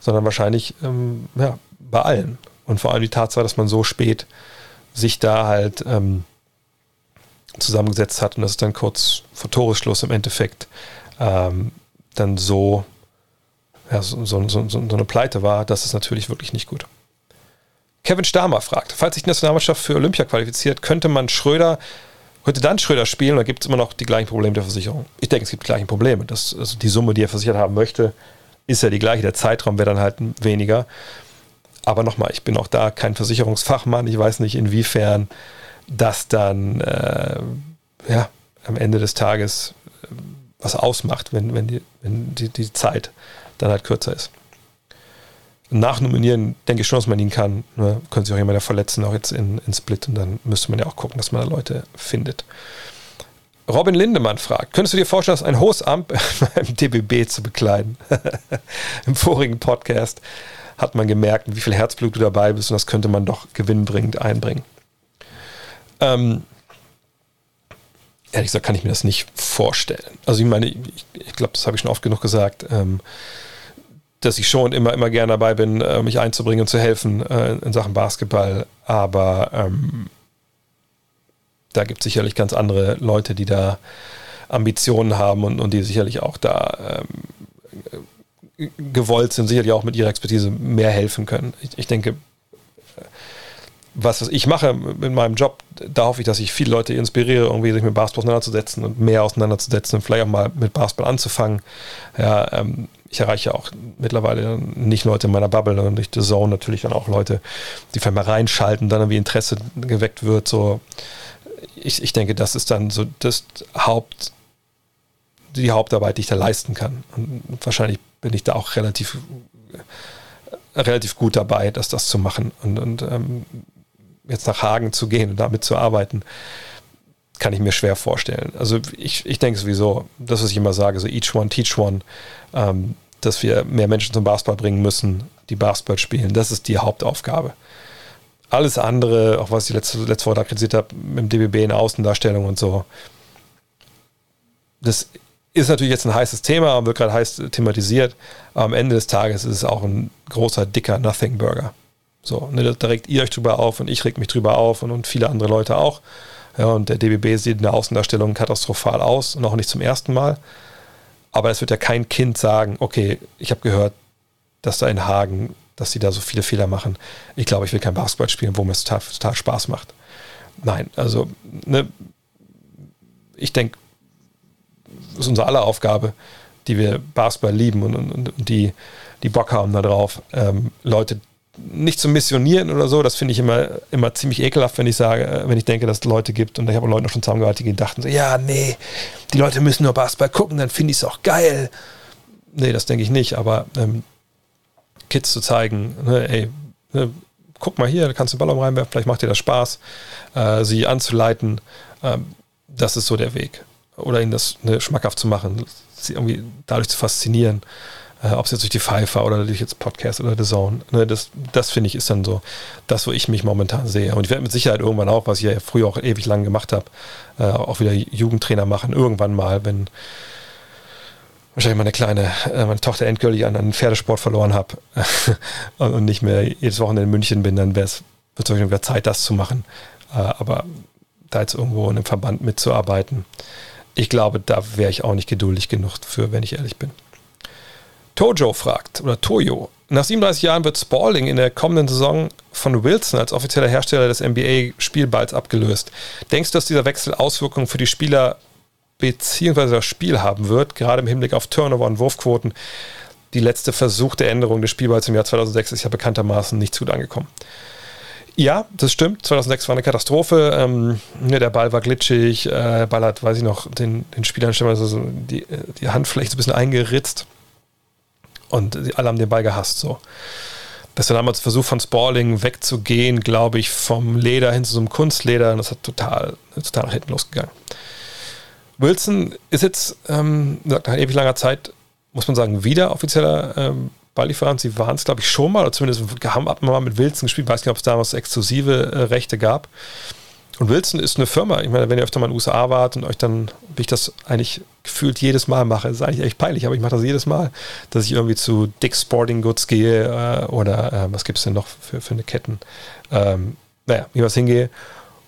A: sondern wahrscheinlich ähm, ja, bei allen. Und vor allem die Tatsache, dass man so spät sich da halt ähm, zusammengesetzt hat und das ist dann kurz vor Toresschluss im Endeffekt ähm, dann so, ja, so, so, so, so, eine Pleite war, das ist natürlich wirklich nicht gut. Kevin Stamer fragt, falls sich die Nationalmannschaft für Olympia qualifiziert, könnte man Schröder, könnte dann Schröder spielen oder gibt es immer noch die gleichen Probleme der Versicherung? Ich denke, es gibt die gleichen Probleme. Das, also die Summe, die er versichert haben möchte, ist ja die gleiche. Der Zeitraum wäre dann halt weniger. Aber nochmal, ich bin auch da kein Versicherungsfachmann. Ich weiß nicht, inwiefern das dann äh, ja, am Ende des Tages äh, was ausmacht, wenn, wenn, die, wenn die, die Zeit dann halt kürzer ist. Nachnominieren denke ich schon, dass man ihn kann. Ne? Können sich auch jemand verletzen, auch jetzt in, in Split. Und dann müsste man ja auch gucken, dass man da Leute findet. Robin Lindemann fragt, könntest du dir vorstellen, ein hohes Amt beim DBB zu bekleiden? Im vorigen Podcast hat man gemerkt, wie viel Herzblut du dabei bist und das könnte man doch gewinnbringend einbringen. Ähm, ehrlich gesagt kann ich mir das nicht vorstellen. Also ich meine, ich, ich glaube, das habe ich schon oft genug gesagt, ähm, dass ich schon immer, immer gerne dabei bin, äh, mich einzubringen und zu helfen äh, in Sachen Basketball, aber ähm, da gibt es sicherlich ganz andere Leute, die da Ambitionen haben und, und die sicherlich auch da ähm, gewollt sind, sicherlich auch mit ihrer Expertise mehr helfen können. Ich, ich denke, was ich mache in meinem Job, da hoffe ich, dass ich viele Leute inspiriere, irgendwie sich mit Basketball auseinanderzusetzen und mehr auseinanderzusetzen und vielleicht auch mal mit Basketball anzufangen. Ja, ähm, ich erreiche auch mittlerweile nicht Leute in meiner Bubble, sondern durch The Zone natürlich dann auch Leute, die vielleicht mal reinschalten, dann irgendwie Interesse geweckt wird. So, ich, ich denke, das ist dann so das Haupt, die Hauptarbeit, die ich da leisten kann. Und wahrscheinlich bin ich da auch relativ, relativ gut dabei, das, das zu machen. Und, und ähm, jetzt nach Hagen zu gehen und damit zu arbeiten, kann ich mir schwer vorstellen. Also ich, ich denke sowieso, das, was ich immer sage, so each one, teach one, ähm, dass wir mehr Menschen zum Basketball bringen müssen, die Basketball spielen. Das ist die Hauptaufgabe. Alles andere, auch was ich letzte, letzte Woche da kritisiert habe, mit dem DBB in Außendarstellung und so, das ist natürlich jetzt ein heißes Thema und wird gerade heiß thematisiert, aber am Ende des Tages ist es auch ein großer, dicker Nothing Burger. So, ne, da regt ihr euch drüber auf und ich reg mich drüber auf und, und viele andere Leute auch. Ja, und der DBB sieht in der Außendarstellung katastrophal aus und auch nicht zum ersten Mal. Aber es wird ja kein Kind sagen, okay, ich habe gehört, dass da in Hagen, dass sie da so viele Fehler machen. Ich glaube, ich will kein Basketball spielen, wo mir es total, total Spaß macht. Nein, also ne, ich denke, ist unsere aller Aufgabe, die wir Basketball lieben und, und, und die, die Bock haben darauf, ähm, Leute nicht zu missionieren oder so, das finde ich immer, immer ziemlich ekelhaft, wenn ich sage, äh, wenn ich denke, dass es Leute gibt und ich habe Leute noch schon zusammengearbeitet, die dachten so, ja, nee, die Leute müssen nur Basketball gucken, dann finde ich es auch geil. Nee, das denke ich nicht, aber ähm, Kids zu zeigen, ne, ey, ne, guck mal hier, da kannst du den Ball reinwerfen, vielleicht macht dir das Spaß, äh, sie anzuleiten, ähm, das ist so der Weg. Oder ihnen das ne, schmackhaft zu machen, sie irgendwie dadurch zu faszinieren äh, ob es jetzt durch die Pfeifer oder durch jetzt Podcast oder The Zone. Ne, das das finde ich ist dann so das, wo ich mich momentan sehe. Und ich werde mit Sicherheit irgendwann auch, was ich ja früher auch ewig lang gemacht habe, äh, auch wieder Jugendtrainer machen, irgendwann mal, wenn wahrscheinlich meine kleine, äh, meine Tochter endgültig an einen Pferdesport verloren habe und nicht mehr jedes Wochenende in München bin, dann wäre es es wieder Zeit, das zu machen. Äh, aber da jetzt irgendwo in einem Verband mitzuarbeiten, ich glaube, da wäre ich auch nicht geduldig genug für, wenn ich ehrlich bin. Tojo fragt, oder Toyo, nach 37 Jahren wird Spalding in der kommenden Saison von Wilson als offizieller Hersteller des NBA-Spielballs abgelöst. Denkst du, dass dieser Wechsel Auswirkungen für die Spieler bzw. das Spiel haben wird, gerade im Hinblick auf Turnover und Wurfquoten? Die letzte Versuch der Änderung des Spielballs im Jahr 2006 ist ja bekanntermaßen nicht gut angekommen. Ja, das stimmt. 2006 war eine Katastrophe. Ähm, der Ball war glitschig. Äh, der Ball hat, weiß ich noch, den, den Spielern so die, die Handfläche so ein bisschen eingeritzt. Und alle haben den Ball gehasst. So. Das war damals Versuch von Spalling wegzugehen, glaube ich, vom Leder hin zu so einem Kunstleder. Und das hat total, total nach hinten losgegangen. Wilson ist jetzt ähm, nach ewig langer Zeit, muss man sagen, wieder offizieller ähm, Balllieferant. Sie waren es, glaube ich, schon mal, oder zumindest haben ab und mal mit Wilson gespielt. Ich weiß nicht, ob es damals exklusive äh, Rechte gab. Und Wilson ist eine Firma, ich meine, wenn ihr öfter mal in den USA wart und euch dann, wie ich das eigentlich gefühlt jedes Mal mache, ist eigentlich echt peinlich, aber ich mache das jedes Mal, dass ich irgendwie zu Dick's Sporting Goods gehe äh, oder äh, was gibt es denn noch für, für eine Ketten? Ähm, naja, wie was hingehe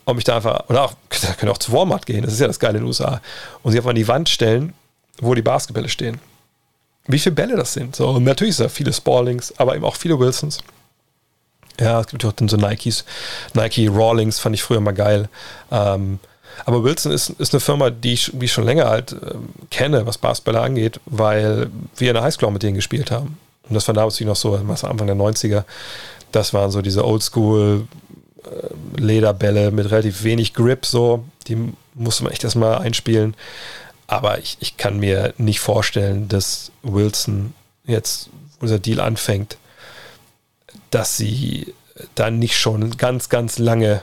A: und mich da einfach, oder auch, da können auch zu Walmart gehen, das ist ja das Geile in den USA, und sie einfach an die Wand stellen, wo die Basketbälle stehen. Wie viele Bälle das sind. So, natürlich sind da viele Spallings, aber eben auch viele Wilsons. Ja, es gibt auch dann so Nikes. Nike Rawlings fand ich früher mal geil. Ähm, aber Wilson ist, ist eine Firma, die ich, die ich schon länger halt äh, kenne, was Basketballer angeht, weil wir in der Highschool mit denen gespielt haben. Und das war damals noch so, was Anfang der 90er. Das waren so diese Oldschool äh, Lederbälle mit relativ wenig Grip, so. Die musste man echt erstmal einspielen. Aber ich, ich kann mir nicht vorstellen, dass Wilson jetzt, wo dieser Deal anfängt, dass sie dann nicht schon ganz, ganz lange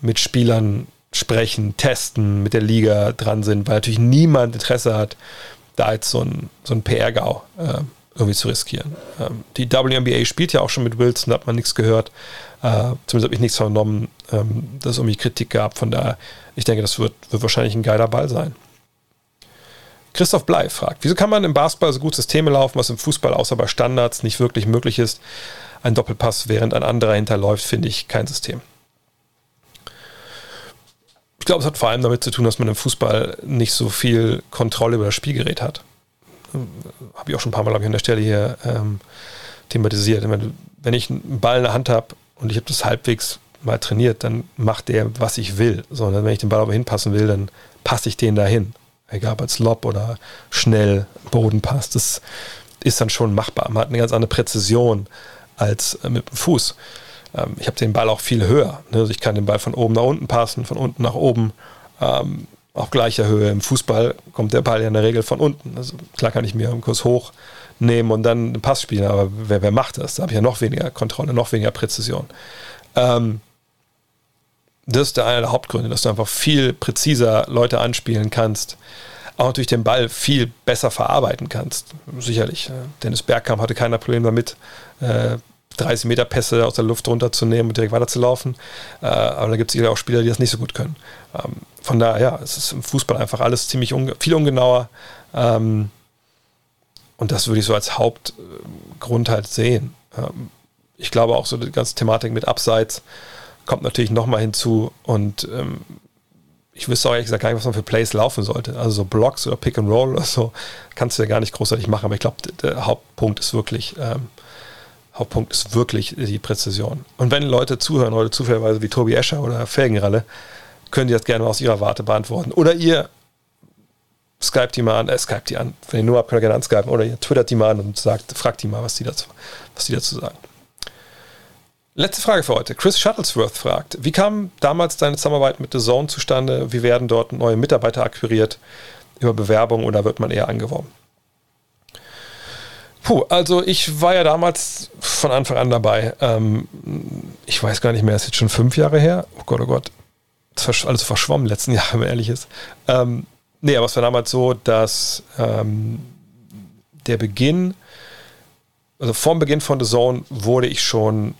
A: mit Spielern sprechen, testen, mit der Liga dran sind, weil natürlich niemand Interesse hat, da jetzt so ein, so ein PR-GAU äh, irgendwie zu riskieren. Ähm, die WNBA spielt ja auch schon mit Wilson, da hat man nichts gehört. Äh, zumindest habe ich nichts vernommen, ähm, dass es irgendwie Kritik gab. Von daher, ich denke, das wird, wird wahrscheinlich ein geiler Ball sein. Christoph Blei fragt, wieso kann man im Basketball so gut Systeme laufen, was im Fußball außer bei Standards nicht wirklich möglich ist? Ein Doppelpass, während ein anderer hinterläuft, finde ich kein System. Ich glaube, es hat vor allem damit zu tun, dass man im Fußball nicht so viel Kontrolle über das Spielgerät hat. Habe ich auch schon ein paar Mal ich, an der Stelle hier ähm, thematisiert. Wenn ich einen Ball in der Hand habe und ich habe das halbwegs mal trainiert, dann macht der, was ich will. Sondern wenn ich den Ball aber hinpassen will, dann passe ich den dahin. Egal ob als Lob oder schnell Boden passt. Das ist dann schon machbar. Man hat eine ganz andere Präzision als äh, mit dem Fuß. Ähm, ich habe den Ball auch viel höher. Ne? Also ich kann den Ball von oben nach unten passen, von unten nach oben. Ähm, auf gleicher Höhe. Im Fußball kommt der Ball ja in der Regel von unten. Also klar kann ich mir einen Kurs hoch nehmen und dann einen Pass spielen, aber wer, wer macht das? Da habe ich ja noch weniger Kontrolle, noch weniger Präzision. Ähm, das ist einer der Hauptgründe, dass du einfach viel präziser Leute anspielen kannst. Auch natürlich den Ball viel besser verarbeiten kannst. Sicherlich. Äh, Dennis Bergkamp hatte keiner Problem damit, äh, 30 Meter Pässe aus der Luft runterzunehmen und direkt weiterzulaufen. Äh, aber da gibt es auch Spieler, die das nicht so gut können. Ähm, von daher, ja, es ist im Fußball einfach alles ziemlich unge viel ungenauer. Ähm, und das würde ich so als Hauptgrund halt sehen. Ähm, ich glaube auch so die ganze Thematik mit Abseits kommt natürlich nochmal hinzu und ich wüsste auch ehrlich gesagt gar nicht, was man für Plays laufen sollte. Also so Blocks oder Pick and Roll oder so kannst du ja gar nicht großartig machen, aber ich glaube, der Hauptpunkt ist wirklich, ähm, Hauptpunkt ist wirklich die Präzision. Und wenn Leute zuhören, Leute zufälligerweise wie Tobi Escher oder Felgenralle, können die das gerne mal aus ihrer Warte beantworten. Oder ihr Skype die mal an, äh, Skype die an, wenn ihr nur habt, könnt ihr gerne anskypen. Oder ihr twittert die mal an und sagt, fragt die mal, was die dazu, was die dazu sagen. Letzte Frage für heute. Chris Shuttlesworth fragt, wie kam damals deine Zusammenarbeit mit The Zone zustande? Wie werden dort neue Mitarbeiter akquiriert? Über Bewerbung oder wird man eher angeworben? Puh, also ich war ja damals von Anfang an dabei. Ähm, ich weiß gar nicht mehr, ist jetzt schon fünf Jahre her. Oh Gott, oh Gott. Alles verschwommen letzten Jahre, wenn man ehrlich ist. Ähm, nee, aber es war damals so, dass ähm, der Beginn, also vom Beginn von The Zone wurde ich schon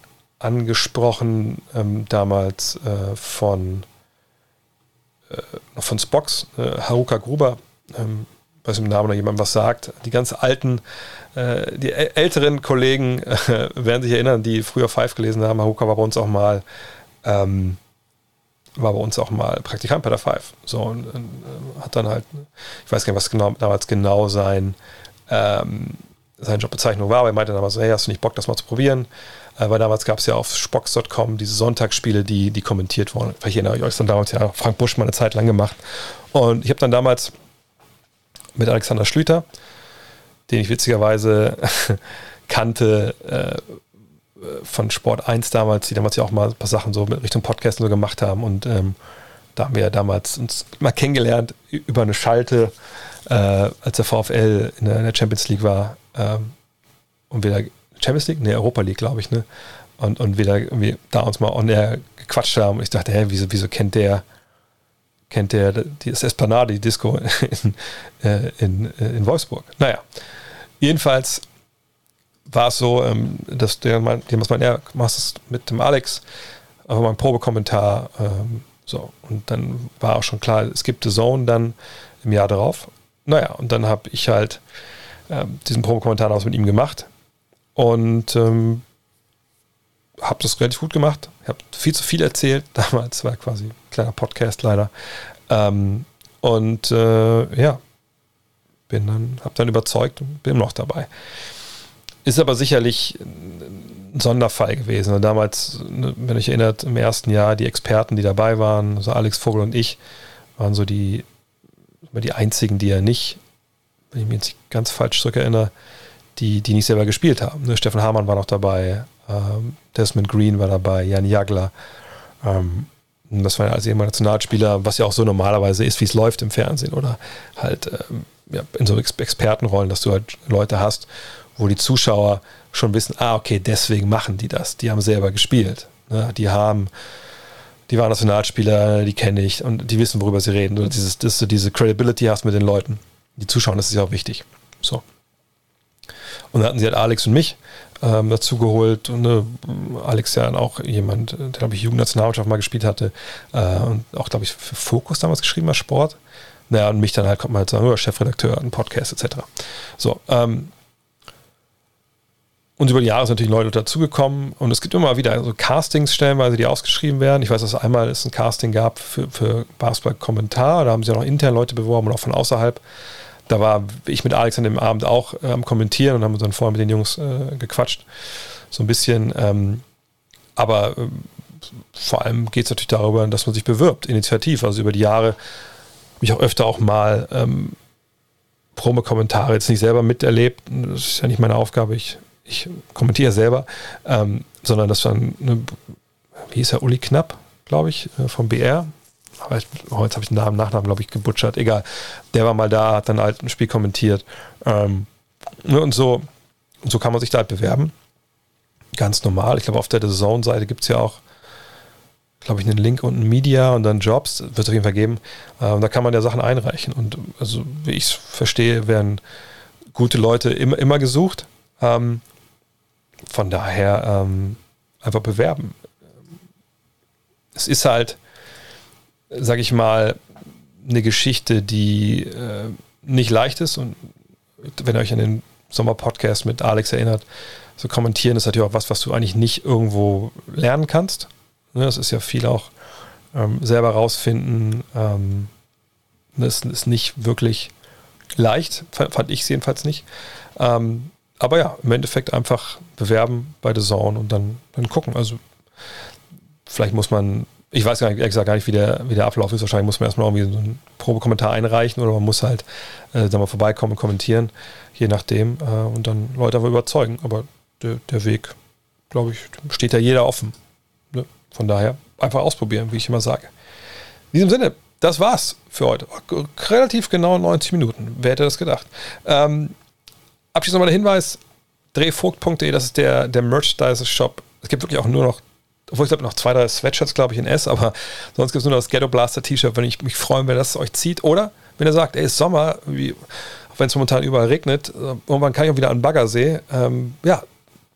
A: angesprochen, ähm, damals äh, von, äh, von Spox, äh, Haruka Gruber, ähm, weiß im Namen noch jemand was sagt. Die ganz alten, äh, die älteren Kollegen äh, werden sich erinnern, die früher Five gelesen haben. Haruka war bei uns auch mal, ähm, war bei uns auch mal Praktikant bei der Five. So, und, und äh, hat dann halt, ich weiß gar nicht, was genau, damals genau sein, ähm, seine Jobbezeichnung war, aber er meinte damals so, hey, hast du nicht Bock, das mal zu probieren? Weil damals gab es ja auf Spox.com diese Sonntagsspiele, die, die kommentiert wurden. Vielleicht erinnere ich euch dann damals ja Frank Busch mal eine Zeit lang gemacht. Und ich habe dann damals mit Alexander Schlüter, den ich witzigerweise kannte äh, von Sport 1 damals, die damals ja auch mal ein paar Sachen so mit Richtung Podcast so gemacht haben. Und ähm, da haben wir ja damals uns mal kennengelernt über eine Schalte, äh, als der VfL in der, in der Champions League war. Ähm, und wir da Champions League? Ne, Europa League, glaube ich, ne? Und, und wir da irgendwie da uns mal on air gequatscht haben ich dachte, hä, wieso, wieso kennt der, kennt der das Esplanade, die Disco in, äh, in, in Wolfsburg? Naja, jedenfalls war es so, ähm, dass der, dem, was man ja machst mit dem Alex, aber mein Probekommentar, ähm, so, und dann war auch schon klar, es gibt The Zone dann im Jahr darauf. Naja, und dann habe ich halt ähm, diesen Probekommentar aus mit ihm gemacht und ähm, habe das relativ gut gemacht. Ich habe viel zu viel erzählt. Damals war quasi ein kleiner Podcast leider. Ähm, und äh, ja, bin dann, habe dann überzeugt und bin noch dabei. Ist aber sicherlich ein Sonderfall gewesen. Damals, ne, wenn ich erinnert, im ersten Jahr die Experten, die dabei waren, also Alex Vogel und ich, waren so die, die einzigen, die ja nicht, wenn ich mich jetzt ganz falsch zurückerinnere, die, die nicht selber gespielt haben. Ne? Stefan Hamann war noch dabei, ähm, Desmond Green war dabei, Jan Jagler. Ähm, das waren also immer Nationalspieler, was ja auch so normalerweise ist, wie es läuft im Fernsehen oder halt ähm, ja, in so Expertenrollen, dass du halt Leute hast, wo die Zuschauer schon wissen, ah, okay, deswegen machen die das. Die haben selber gespielt. Ne? Die haben, die waren Nationalspieler, die kenne ich und die wissen, worüber sie reden. Oder dieses, dass du diese Credibility hast mit den Leuten. Die Zuschauer, das ist ja auch wichtig. So. Und dann hatten sie halt Alex und mich ähm, dazu geholt. Und äh, Alex ja auch jemand, der, glaube ich, Jugendnationalmannschaft mal gespielt hatte. Äh, und auch, glaube ich, für Fokus damals geschrieben als Sport. Naja, und mich dann halt, kommt man halt sagen, oh, Chefredakteur, ein Podcast etc. So, ähm, und über die Jahre sind natürlich Leute dazugekommen und es gibt immer wieder so Castings stellenweise, die ausgeschrieben werden. Ich weiß, dass einmal es ein Casting gab für, für Basketball-Kommentar, da haben sie auch noch intern Leute beworben und auch von außerhalb da war ich mit Alex an dem Abend auch äh, am Kommentieren und haben dann vorher mit den Jungs äh, gequatscht. So ein bisschen. Ähm, aber äh, vor allem geht es natürlich darüber, dass man sich bewirbt, initiativ. Also über die Jahre habe ich auch öfter auch mal ähm, Promo-Kommentare jetzt nicht selber miterlebt. Das ist ja nicht meine Aufgabe. Ich, ich kommentiere selber, ähm, sondern das dann, eine, wie hieß er, Uli Knapp, glaube ich, äh, vom BR. Aber ich, oh, habe ich den Namen, Nachnamen, glaube ich, gebutschert. Egal. Der war mal da, hat dann halt ein Spiel kommentiert. Ähm, ne, und so, und so kann man sich da halt bewerben. Ganz normal. Ich glaube, auf der Zone-Seite gibt es ja auch, glaube ich, einen Link unten Media und dann Jobs. Wird es auf jeden Fall geben. Ähm, da kann man ja Sachen einreichen. Und also, wie ich es verstehe, werden gute Leute immer, immer gesucht. Ähm, von daher ähm, einfach bewerben. Es ist halt, sag ich mal, eine Geschichte, die äh, nicht leicht ist. Und wenn ihr euch an den Sommerpodcast mit Alex erinnert, so kommentieren ist natürlich auch was, was du eigentlich nicht irgendwo lernen kannst. Ne, das ist ja viel auch ähm, selber rausfinden. Ähm, das ist nicht wirklich leicht, fand ich es jedenfalls nicht. Ähm, aber ja, im Endeffekt einfach bewerben bei The Zone und dann, dann gucken. Also vielleicht muss man, ich weiß gar nicht, ehrlich gesagt gar nicht, wie der, wie der Ablauf ist. Wahrscheinlich muss man erstmal irgendwie so einen Probekommentar einreichen oder man muss halt äh, da mal vorbeikommen und kommentieren, je nachdem, äh, und dann Leute aber überzeugen. Aber der, der Weg, glaube ich, steht ja jeder offen. Ne? Von daher einfach ausprobieren, wie ich immer sage. In diesem Sinne, das war's für heute. Relativ genau 90 Minuten. Wer hätte das gedacht? Ähm, abschließend nochmal der Hinweis: drehvogt.de, das ist der, der Merchandise-Shop. Es gibt wirklich auch nur noch, obwohl ich glaube noch zwei, drei Sweatshirts, glaube ich, in S, aber sonst gibt es nur das Ghetto Blaster T-Shirt, wenn ich mich freuen, wenn das euch zieht. Oder wenn ihr sagt, ey, ist Sommer, wie, auch wenn es momentan überall regnet, äh, irgendwann kann ich auch wieder an Baggersee. Ähm, ja,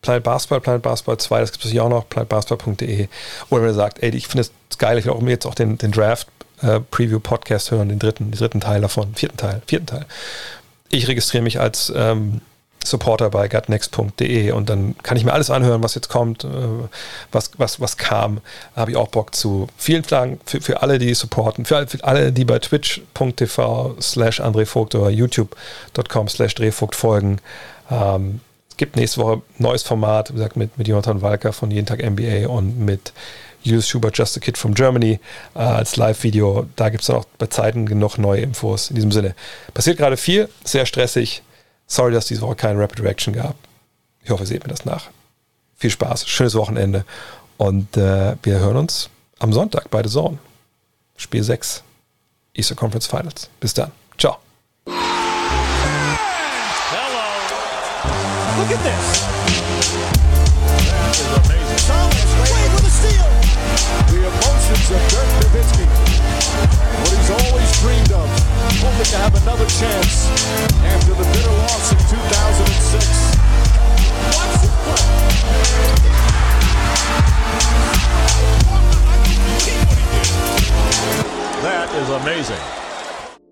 A: Planet Basketball, Planet Basketball 2, das gibt es hier auch noch, planetbasketball.de. Oder wenn ihr sagt, ey, ich finde es geil, ich will auch mir jetzt auch den, den Draft äh, Preview Podcast hören, den dritten, den dritten Teil davon, vierten Teil, vierten Teil. Ich registriere mich als ähm, Supporter bei gutnext.de und dann kann ich mir alles anhören, was jetzt kommt, äh, was, was, was kam. Habe ich auch Bock zu. Vielen Dank für, für alle, die supporten, für alle, für alle die bei twitch.tv slash André oder youtube.com slash Drehvogt folgen. Ähm, gibt nächste Woche neues Format, wie gesagt, mit, mit Jonathan Walker von Jeden Tag NBA und mit Schubert, Just a Kid from Germany äh, als Live-Video. Da gibt es dann auch bei Zeiten genug neue Infos. In diesem Sinne, passiert gerade viel, sehr stressig. Sorry, dass diese Woche keine Rapid Reaction gab. Ich hoffe, ihr seht mir das nach. Viel Spaß, schönes Wochenende und äh, wir hören uns am Sonntag bei The Zone. Spiel 6, Easter Conference Finals. Bis dann. Ciao.
B: Look at this. That is amazing. Thomas Wade with a steal. The emotions of Dirk Nowitzki. What he's dreamed of. Hoping to have another chance after the bitter loss in 2006. Watch this play. That is amazing.